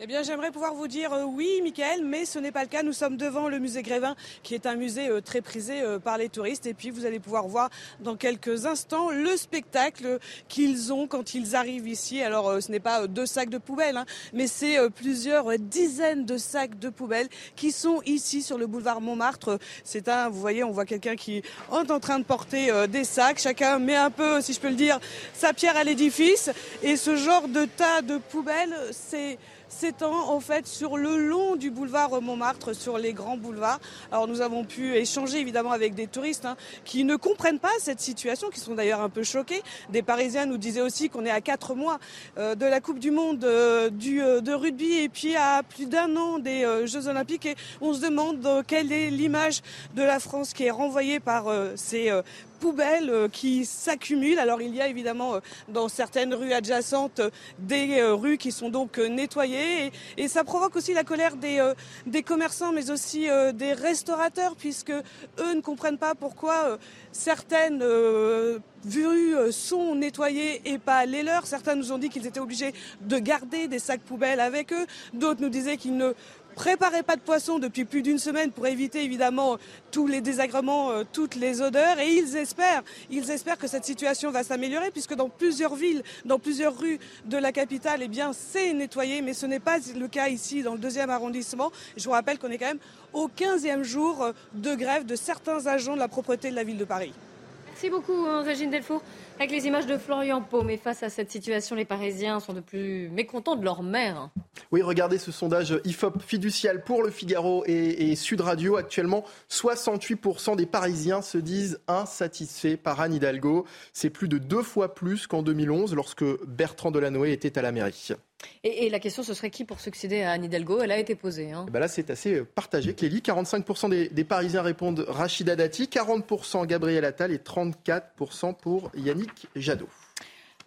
Speaker 31: Eh bien, j'aimerais pouvoir vous dire euh, oui, Michael, mais ce n'est pas le cas. Nous sommes devant le musée Grévin, qui est un musée euh, très prisé euh, par les touristes. Et puis, vous allez pouvoir voir dans quelques instants le spectacle qu'ils ont quand ils arrivent ici. Alors, ce n'est pas deux sacs de poubelles, hein, mais c'est plusieurs dizaines de sacs de poubelles qui sont ici sur le boulevard Montmartre. C'est un, vous voyez, on voit quelqu'un qui est en train de porter des sacs. Chacun met un peu, si je peux le dire, sa pierre à l'édifice. Et ce genre de tas de poubelles, c'est s'étend en fait sur le long du boulevard Montmartre, sur les grands boulevards. Alors nous avons pu échanger évidemment avec des touristes hein, qui ne comprennent pas cette situation, qui sont d'ailleurs un peu choqués. Des Parisiens nous disaient aussi qu'on est à quatre mois euh, de la Coupe du Monde euh, du, euh, de rugby et puis à plus d'un an des Jeux Olympiques et on se demande quelle est l'image de la France qui est renvoyée par ces poubelles euh, qui s'accumulent. Alors il y a évidemment euh, dans certaines rues adjacentes euh, des rues qui sont donc nettoyées et, ça provoque aussi la colère des, des commerçants mais aussi des restaurateurs puisque eux ne comprennent pas pourquoi certaines rues sont nettoyées et pas les leurs. Certains nous ont dit qu'ils étaient obligés de garder des sacs poubelles avec eux. D'autres nous disaient qu'ils ne Préparez pas de poisson depuis plus d'une semaine pour éviter évidemment tous les désagréments, euh, toutes les odeurs. Et ils espèrent, ils espèrent que cette situation va s'améliorer puisque dans plusieurs villes, dans plusieurs rues de la capitale, eh bien, c'est nettoyé. Mais ce n'est pas le cas ici dans le deuxième arrondissement. Je vous rappelle qu'on est quand même au 15e jour euh, de grève de certains agents de la propreté de la ville de Paris.
Speaker 1: Merci beaucoup, hein, Régine Delfour. Avec les images de Florian Pau, mais face à cette situation, les Parisiens sont de plus mécontents de leur maire.
Speaker 2: Oui, regardez ce sondage IFOP fiducial pour le Figaro et, Sud Radio. Actuellement, 68% des Parisiens se disent insatisfaits par Anne Hidalgo. C'est plus de deux fois plus qu'en 2011, lorsque Bertrand Delanoë était à la mairie.
Speaker 1: Et, la question, ce serait qui pour succéder à Anne Hidalgo? Elle a été posée. Hein.
Speaker 2: Eh ben là, c'est assez partagé. Clélie, 45% des, des, Parisiens répondent Rachida Dati, 40% Gabriel Attal et 34% pour Yannick Jadot.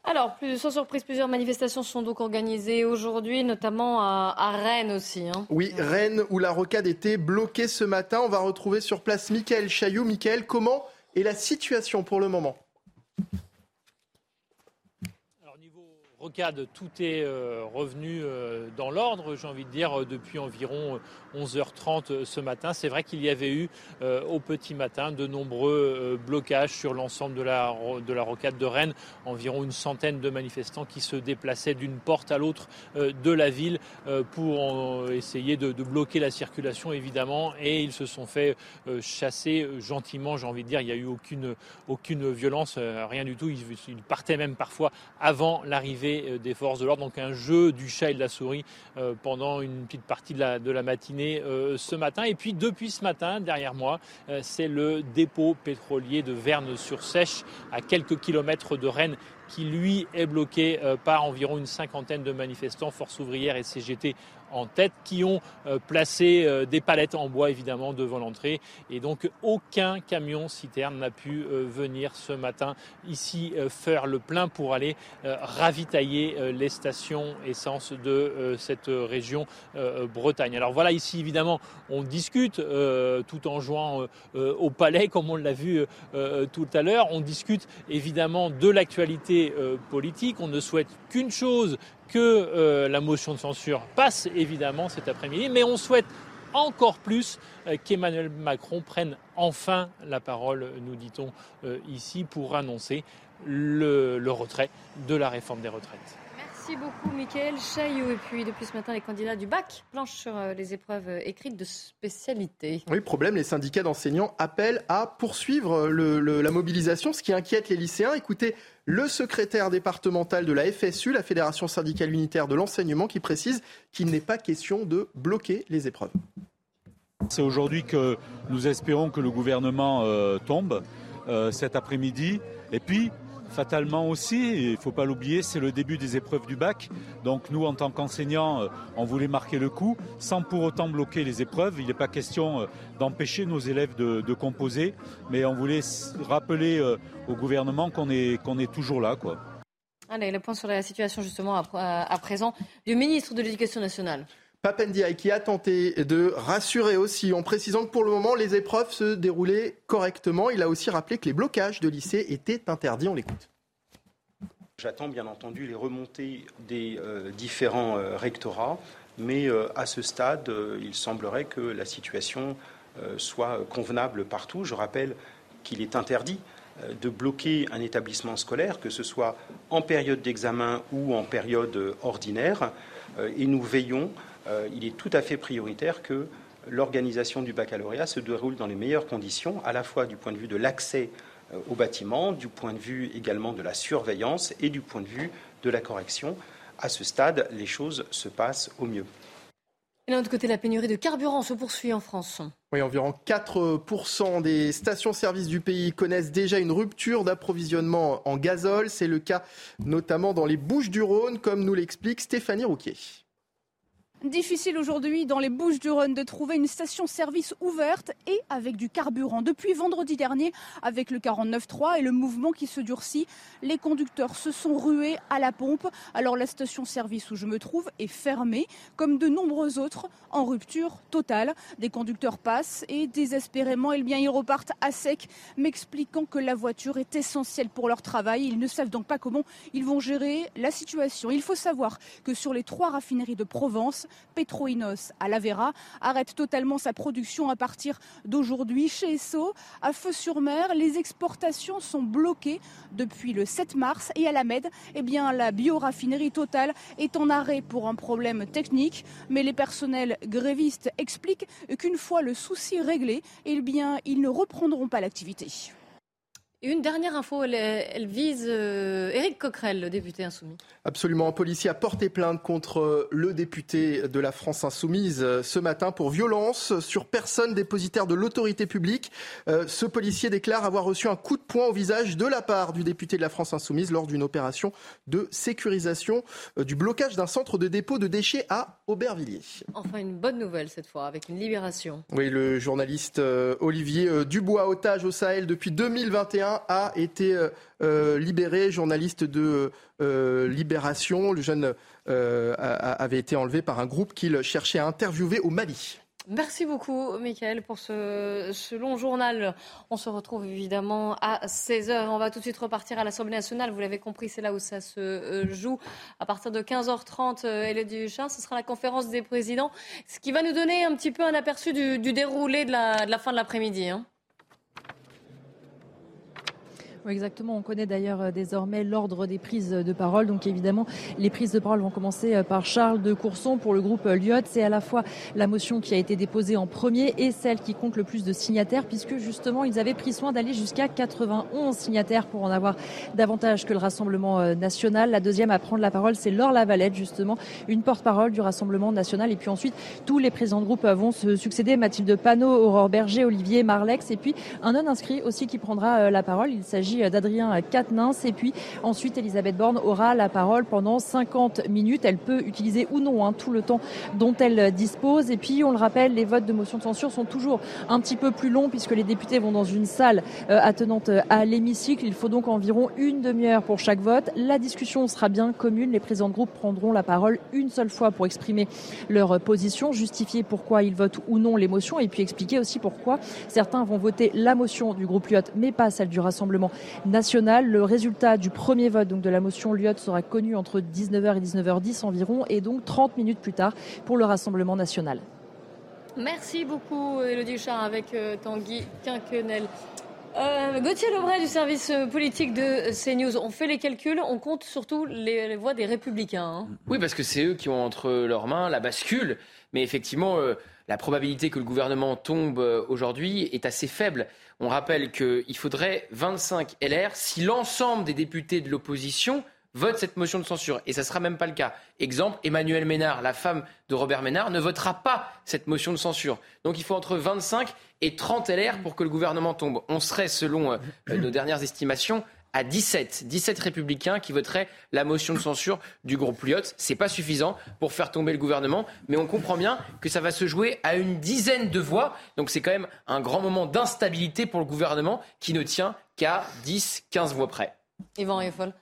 Speaker 1: Alors, plus, sans surprise, plusieurs manifestations sont donc organisées aujourd'hui, notamment à, Rennes aussi. Hein.
Speaker 2: Oui, Rennes, où la rocade était bloquée ce matin. On va retrouver sur place Michael Chaillot. Michael, comment est la situation pour le moment?
Speaker 17: Rocade, tout est euh, revenu euh, dans l'ordre, j'ai envie de dire, depuis environ 11h30 ce matin. C'est vrai qu'il y avait eu euh, au petit matin de nombreux blocages sur l'ensemble de la, de la rocade de Rennes, environ une centaine de manifestants qui se déplaçaient d'une porte à l'autre de la ville pour essayer de, bloquer la circulation, évidemment, et ils se sont fait chasser gentiment, j'ai envie de dire. Il n'y a eu aucune, aucune violence, rien du tout. ils partaient même parfois avant l'arrivée euh, des forces de l'ordre. Donc un jeu du chat et de la souris euh, pendant une petite partie de la, matinée euh, ce matin. Et puis depuis ce matin, derrière moi, c'est le dépôt pétrolier de Verne-sur-Sèche, à quelques kilomètres de Rennes qui lui est bloqué par environ une cinquantaine de manifestants, forces ouvrières et CGT en tête, qui ont placé des palettes en bois évidemment devant l'entrée. Et donc aucun camion citerne n'a pu venir ce matin ici faire le plein pour aller ravitailler les stations essence de cette région Bretagne. Alors voilà, ici évidemment on discute tout en jouant au palais comme on l'a vu tout à l'heure. On discute évidemment de l'actualité politique. On ne souhaite qu'une chose, que euh, la motion de censure passe évidemment cet après-midi, mais on souhaite encore plus euh, qu'Emmanuel Macron prenne enfin la parole, nous dit-on euh, ici, pour annoncer le retrait de la réforme des retraites.
Speaker 1: Merci beaucoup, Mickaël Chaillot. Et puis, depuis ce matin, les candidats du bac planchent sur les épreuves écrites de spécialité.
Speaker 2: Oui, problème, les syndicats d'enseignants appellent à poursuivre la mobilisation, ce qui inquiète les lycéens. Écoutez le secrétaire départemental de la FSU, la Fédération syndicale unitaire de l'enseignement, qui précise qu'il n'est pas question de bloquer les épreuves.
Speaker 32: C'est aujourd'hui que nous espérons que le gouvernement euh, tombe cet après-midi. Et puis, fatalement aussi, il ne faut pas l'oublier, c'est le début des épreuves du bac. Donc nous, en tant qu'enseignants, euh, on voulait marquer le coup sans pour autant bloquer les épreuves. Il n'est pas question euh, d'empêcher nos élèves de, composer, mais on voulait rappeler euh, au gouvernement qu'on est, toujours là.
Speaker 1: Allez, le point sur la situation justement à, présent du ministre de l'Éducation nationale.
Speaker 2: Papendiaï qui a tenté de rassurer aussi en précisant que pour le moment les épreuves se déroulaient correctement. Il a aussi rappelé que les blocages de lycées étaient interdits. On l'écoute.
Speaker 33: J'attends bien entendu les remontées des euh, différents euh, rectorats, mais euh, à ce stade, il semblerait que la situation soit convenable partout. Je rappelle qu'il est interdit de bloquer un établissement scolaire, que ce soit en période d'examen ou en période ordinaire, et nous veillons il est tout à fait prioritaire que l'organisation du baccalauréat se déroule dans les meilleures conditions, à la fois du point de vue de l'accès euh, au bâtiment, du point de vue également de la surveillance et du point de vue de la correction. À ce stade, les choses se passent au mieux.
Speaker 1: Et d'un autre côté, la pénurie de carburant se poursuit en France.
Speaker 2: Oui, environ 4% des stations-service du pays connaissent déjà une rupture d'approvisionnement en gazole. C'est le cas notamment dans les Bouches-du-Rhône, comme nous l'explique Stéphanie Rouquier.
Speaker 34: Difficile aujourd'hui dans les Bouches du Rhône de trouver une station-service ouverte et avec du carburant. Depuis vendredi dernier, avec le 49.3 et le mouvement qui se durcit, les conducteurs se sont rués à la pompe. Alors la station-service où je me trouve est fermée, comme de nombreux autres, en rupture totale. Des conducteurs passent et désespérément, eh bien, ils repartent à sec, m'expliquant que la voiture est essentielle pour leur travail. Ils ne savent donc pas comment ils vont gérer la situation. Il faut savoir que sur les trois raffineries de Provence, Petroinos à Lavera arrête totalement sa production à partir d'aujourd'hui. Chez Esso, à Feu-sur-Mer, les exportations sont bloquées depuis le 7 mars et à la Med, eh bien, la bioraffinerie totale est en arrêt pour un problème technique. Mais les personnels grévistes expliquent qu'une fois le souci réglé, eh ils ne reprendront pas l'activité
Speaker 1: une dernière info, elle, vise euh, Éric Coquerel, le député insoumis.
Speaker 2: Absolument. Un policier a porté plainte contre euh, le député de la France insoumise euh, ce matin pour violence sur personne dépositaire de l'autorité publique. ce policier déclare avoir reçu un coup de poing au visage de la part du député de la France insoumise lors d'une opération de sécurisation du blocage d'un centre de dépôt de déchets à Aubervilliers.
Speaker 1: Enfin, une bonne nouvelle cette fois, avec une libération.
Speaker 2: Oui, le journaliste Olivier Dubois, otage au Sahel depuis 2021 a été euh, euh, libéré, journaliste de euh, Libération. Le jeune avait été enlevé par un groupe qu'il cherchait à interviewer au Mali.
Speaker 1: Merci beaucoup, Michael, pour ce, long journal. On se retrouve évidemment à 16h. On va tout de suite repartir à l'Assemblée nationale. Vous l'avez compris, c'est là où ça se joue. À partir de 15h30, Elodie Huchin, ce sera la conférence des présidents, ce qui va nous donner un petit peu un aperçu du, déroulé de la, fin de l'après-midi. Hein.
Speaker 3: Oui, exactement. On connaît d'ailleurs euh, désormais l'ordre des prises de parole. Donc évidemment, les prises de parole vont commencer euh, par Charles de Courson pour le groupe Lyot. C'est à la fois la motion qui a été déposée en premier et celle qui compte le plus de signataires, puisque justement, ils avaient pris soin d'aller jusqu'à 91 signataires pour en avoir davantage que le Rassemblement euh, national. La deuxième à prendre la parole, c'est Laure Lavalette, justement, une porte-parole du Rassemblement national. Et puis ensuite, tous les présidents de groupe vont se succéder. Mathilde Panot, Aurore Berger, Olivier Marlex, et puis un non inscrit aussi qui prendra la parole. Il s'agit s'agit d'Adrien Quatennens. Et puis ensuite, Elisabeth Borne aura la parole pendant 50 minutes. Elle peut utiliser ou non hein, tout le temps dont elle dispose. Et puis, on le rappelle, les votes de motion de censure sont toujours un petit peu plus longs puisque les députés vont dans une salle euh, attenante à l'hémicycle. Il faut donc environ une demi-heure pour chaque vote. La discussion sera bien commune. Les présidents de groupe prendront la parole une seule fois pour exprimer leur position, justifier pourquoi ils votent ou non les motions et puis expliquer aussi pourquoi certains vont voter la motion du groupe Lyot mais pas celle du Rassemblement national. Le résultat du premier vote donc de la motion Lyot sera connu entre 19h et 19h10 environ et donc 30 minutes plus tard pour le Rassemblement national.
Speaker 1: Merci beaucoup, Elodie Char, avec euh, Tanguy Quinquenel. Euh, Gauthier Lebray du service euh, politique de CNews. On fait les calculs, on compte surtout les, voix des républicains. Hein.
Speaker 22: Oui, parce que c'est eux qui ont entre leurs mains la bascule. Mais effectivement, la probabilité que le gouvernement tombe aujourd'hui est assez faible. On rappelle qu'il faudrait 25 LR si l'ensemble des députés de l'opposition vote cette motion de censure. Et ça ne sera même pas le cas. Exemple, Emmanuel Ménard, la femme de Robert Ménard, ne votera pas cette motion de censure. Donc il faut entre 25 et 30 LR pour que le gouvernement tombe. On serait, selon euh, nos dernières estimations, à 17, 17 républicains qui voteraient la motion de censure du groupe Lyot. C'est pas suffisant pour faire tomber le gouvernement, mais on comprend bien que ça va se jouer à une dizaine de voix. Donc c'est quand même un grand moment d'instabilité pour le gouvernement qui ne tient qu'à 10, 15 voix près.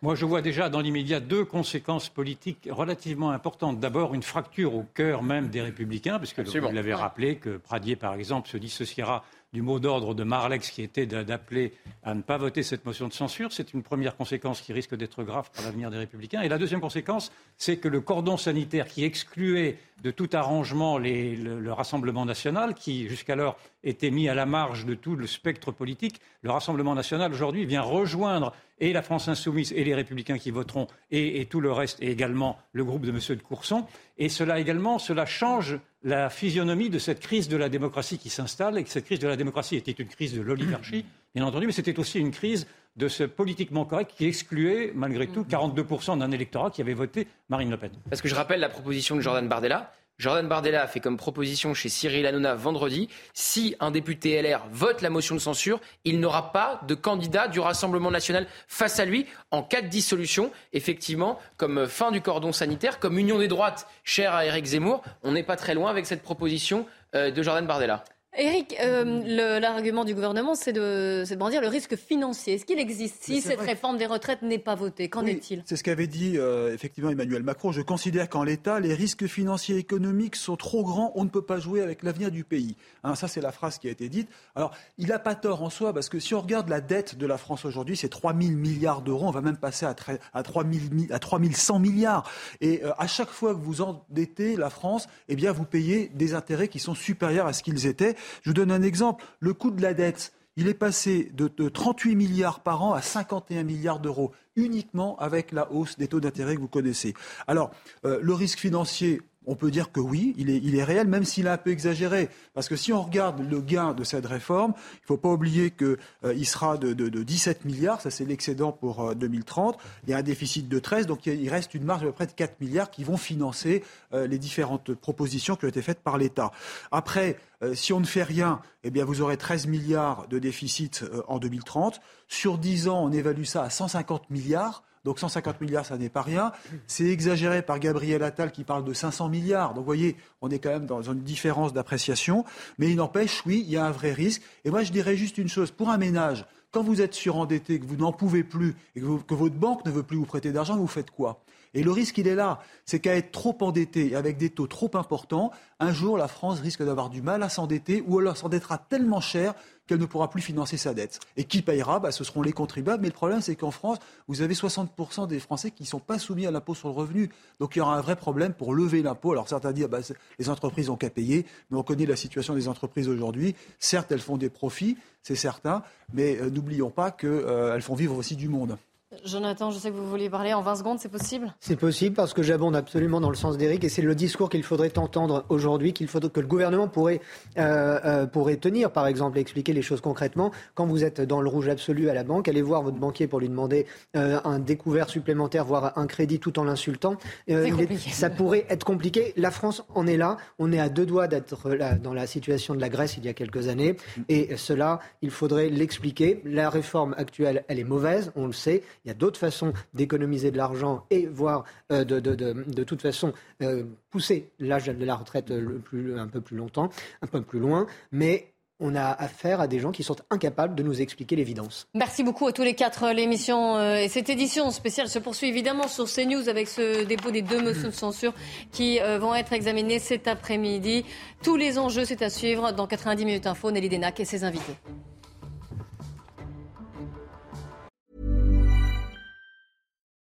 Speaker 13: Moi, je vois déjà dans l'immédiat deux conséquences politiques relativement importantes. D'abord, une fracture au cœur même des Républicains, puisque vous l'avez rappelé que Pradier, par exemple, se dissociera du mot d'ordre de Marlex qui était d'appeler à ne pas voter cette motion de censure. C'est une première conséquence qui risque d'être grave pour l'avenir des Républicains. Et la deuxième conséquence, c'est que le cordon sanitaire qui excluait de tout arrangement le, Rassemblement national, qui jusqu'alors était mis à la marge de tout le spectre politique, le Rassemblement national aujourd'hui vient rejoindre et la France insoumise et les Républicains qui voteront et, tout le reste, et également le groupe de M. de Courson. Et cela également, cela change la physionomie de cette crise de la démocratie qui s'installe, et que cette crise de la démocratie était une crise de l'oligarchie, bien entendu, mais c'était aussi une crise de ce politiquement correct qui excluait, malgré tout, 42% d'un électorat qui avait voté Marine Le Pen.
Speaker 22: Parce que je rappelle la proposition de Jordan Bardella, Jordan Bardella a fait comme proposition chez Cyril Hanouna vendredi, si un député LR vote la motion de censure, il n'aura pas de candidat du Rassemblement national face à lui en cas de dissolution. Effectivement, comme fin du cordon sanitaire, comme union des droites chère à Éric Zemmour, on n'est pas très loin avec cette proposition euh, de Jordan Bardella.
Speaker 1: Éric, euh, l'argument du gouvernement, c'est de, de brandir le risque financier. Est-ce qu'il existe si cette réforme des retraites n'est pas votée Qu'en est-il?
Speaker 35: C'est ce qu'avait dit euh, effectivement Emmanuel Macron. Je considère qu'en l'état, les risques financiers et économiques sont trop grands. On ne peut pas jouer avec l'avenir du pays. Hein, ça, c'est la phrase qui a été dite. Alors, il n'a pas tort en soi, parce que si on regarde la dette de la France aujourd'hui, c'est 3 000 milliards d'euros. On va même passer à, à, 3 à 3 100 milliards. Et euh, à chaque fois que vous endettez la France, eh bien, vous payez des intérêts qui sont supérieurs à ce qu'ils étaient. Je vous donne un exemple. Le coût de la dette, il est passé de, 38 milliards par an à 51 milliards d'euros, uniquement avec la hausse des taux d'intérêt que vous connaissez. Alors, euh, le risque financier, on peut dire que oui, il est, réel, même s'il est un peu exagéré. Parce que si on regarde le gain de cette réforme, il ne faut pas oublier qu'il euh, sera de, 17 milliards, ça c'est l'excédent pour 2030. Euh, il y a un déficit de 13, donc il reste une marge de près de 4 milliards qui vont financer les différentes propositions qui ont été faites par l'État. Après, si on ne fait rien, eh vous aurez 13 milliards de déficit en 2030. Sur 10 ans, on évalue ça à 150 milliards. Donc 150 milliards, ça n'est pas rien. C'est exagéré par Gabriel Attal qui parle de 500 milliards. Donc vous voyez, on est quand même dans une différence d'appréciation. Mais il n'empêche, oui, il y a un vrai risque. Et moi, je dirais juste une chose. Pour un ménage, quand vous êtes surendetté, que vous n'en pouvez plus et que, votre banque ne veut plus vous prêter d'argent, vous faites quoi? Et le risque, il est là. C'est qu'à être trop endetté et avec des taux trop importants, un jour, la France risque d'avoir du mal à s'endetter ou alors s'endettera tellement cher qu'elle ne pourra plus financer sa dette. Et qui payera? Bah, Ce seront les contribuables. Mais le problème, c'est qu'en France, vous avez 60% des Français qui ne sont pas soumis à l'impôt sur le revenu. Donc il y aura un vrai problème pour lever l'impôt. Alors certains disent, bah, les entreprises n'ont qu'à payer, mais on connaît la situation des entreprises aujourd'hui. Certes, elles font des profits, c'est certain, mais euh, n'oublions pas qu'elles euh, font vivre aussi du monde.
Speaker 1: Jonathan, je sais que vous vouliez parler en 20 secondes, c'est possible?
Speaker 12: C'est possible parce que j'abonde absolument dans le sens d'Éric et c'est le discours qu'il faudrait entendre aujourd'hui, qu'il faut que le gouvernement pourrait, euh, euh, pourrait tenir, par exemple, et expliquer les choses concrètement. Quand vous êtes dans le rouge absolu à la banque, allez voir votre banquier pour lui demander euh, un découvert supplémentaire, voire un crédit tout en l'insultant. ça pourrait être compliqué. La France en est là. On est à deux doigts d'être dans la situation de la Grèce il y a quelques années. Et cela, il faudrait l'expliquer. La réforme actuelle, elle est mauvaise, on le sait. Il y a d'autres façons d'économiser de l'argent et voire euh, de, toute façon euh, pousser l'âge de la retraite plus, un peu plus longtemps, un peu plus loin. Mais on a affaire à des gens qui sont incapables de nous expliquer l'évidence.
Speaker 1: Merci beaucoup à tous les quatre. L'émission euh, et cette édition spéciale se poursuit évidemment sur CNews avec ce dépôt des deux motions de censure qui vont être examinées cet après-midi. Tous les enjeux, c'est à suivre dans 90 minutes info. Nelly Denac et ses invités.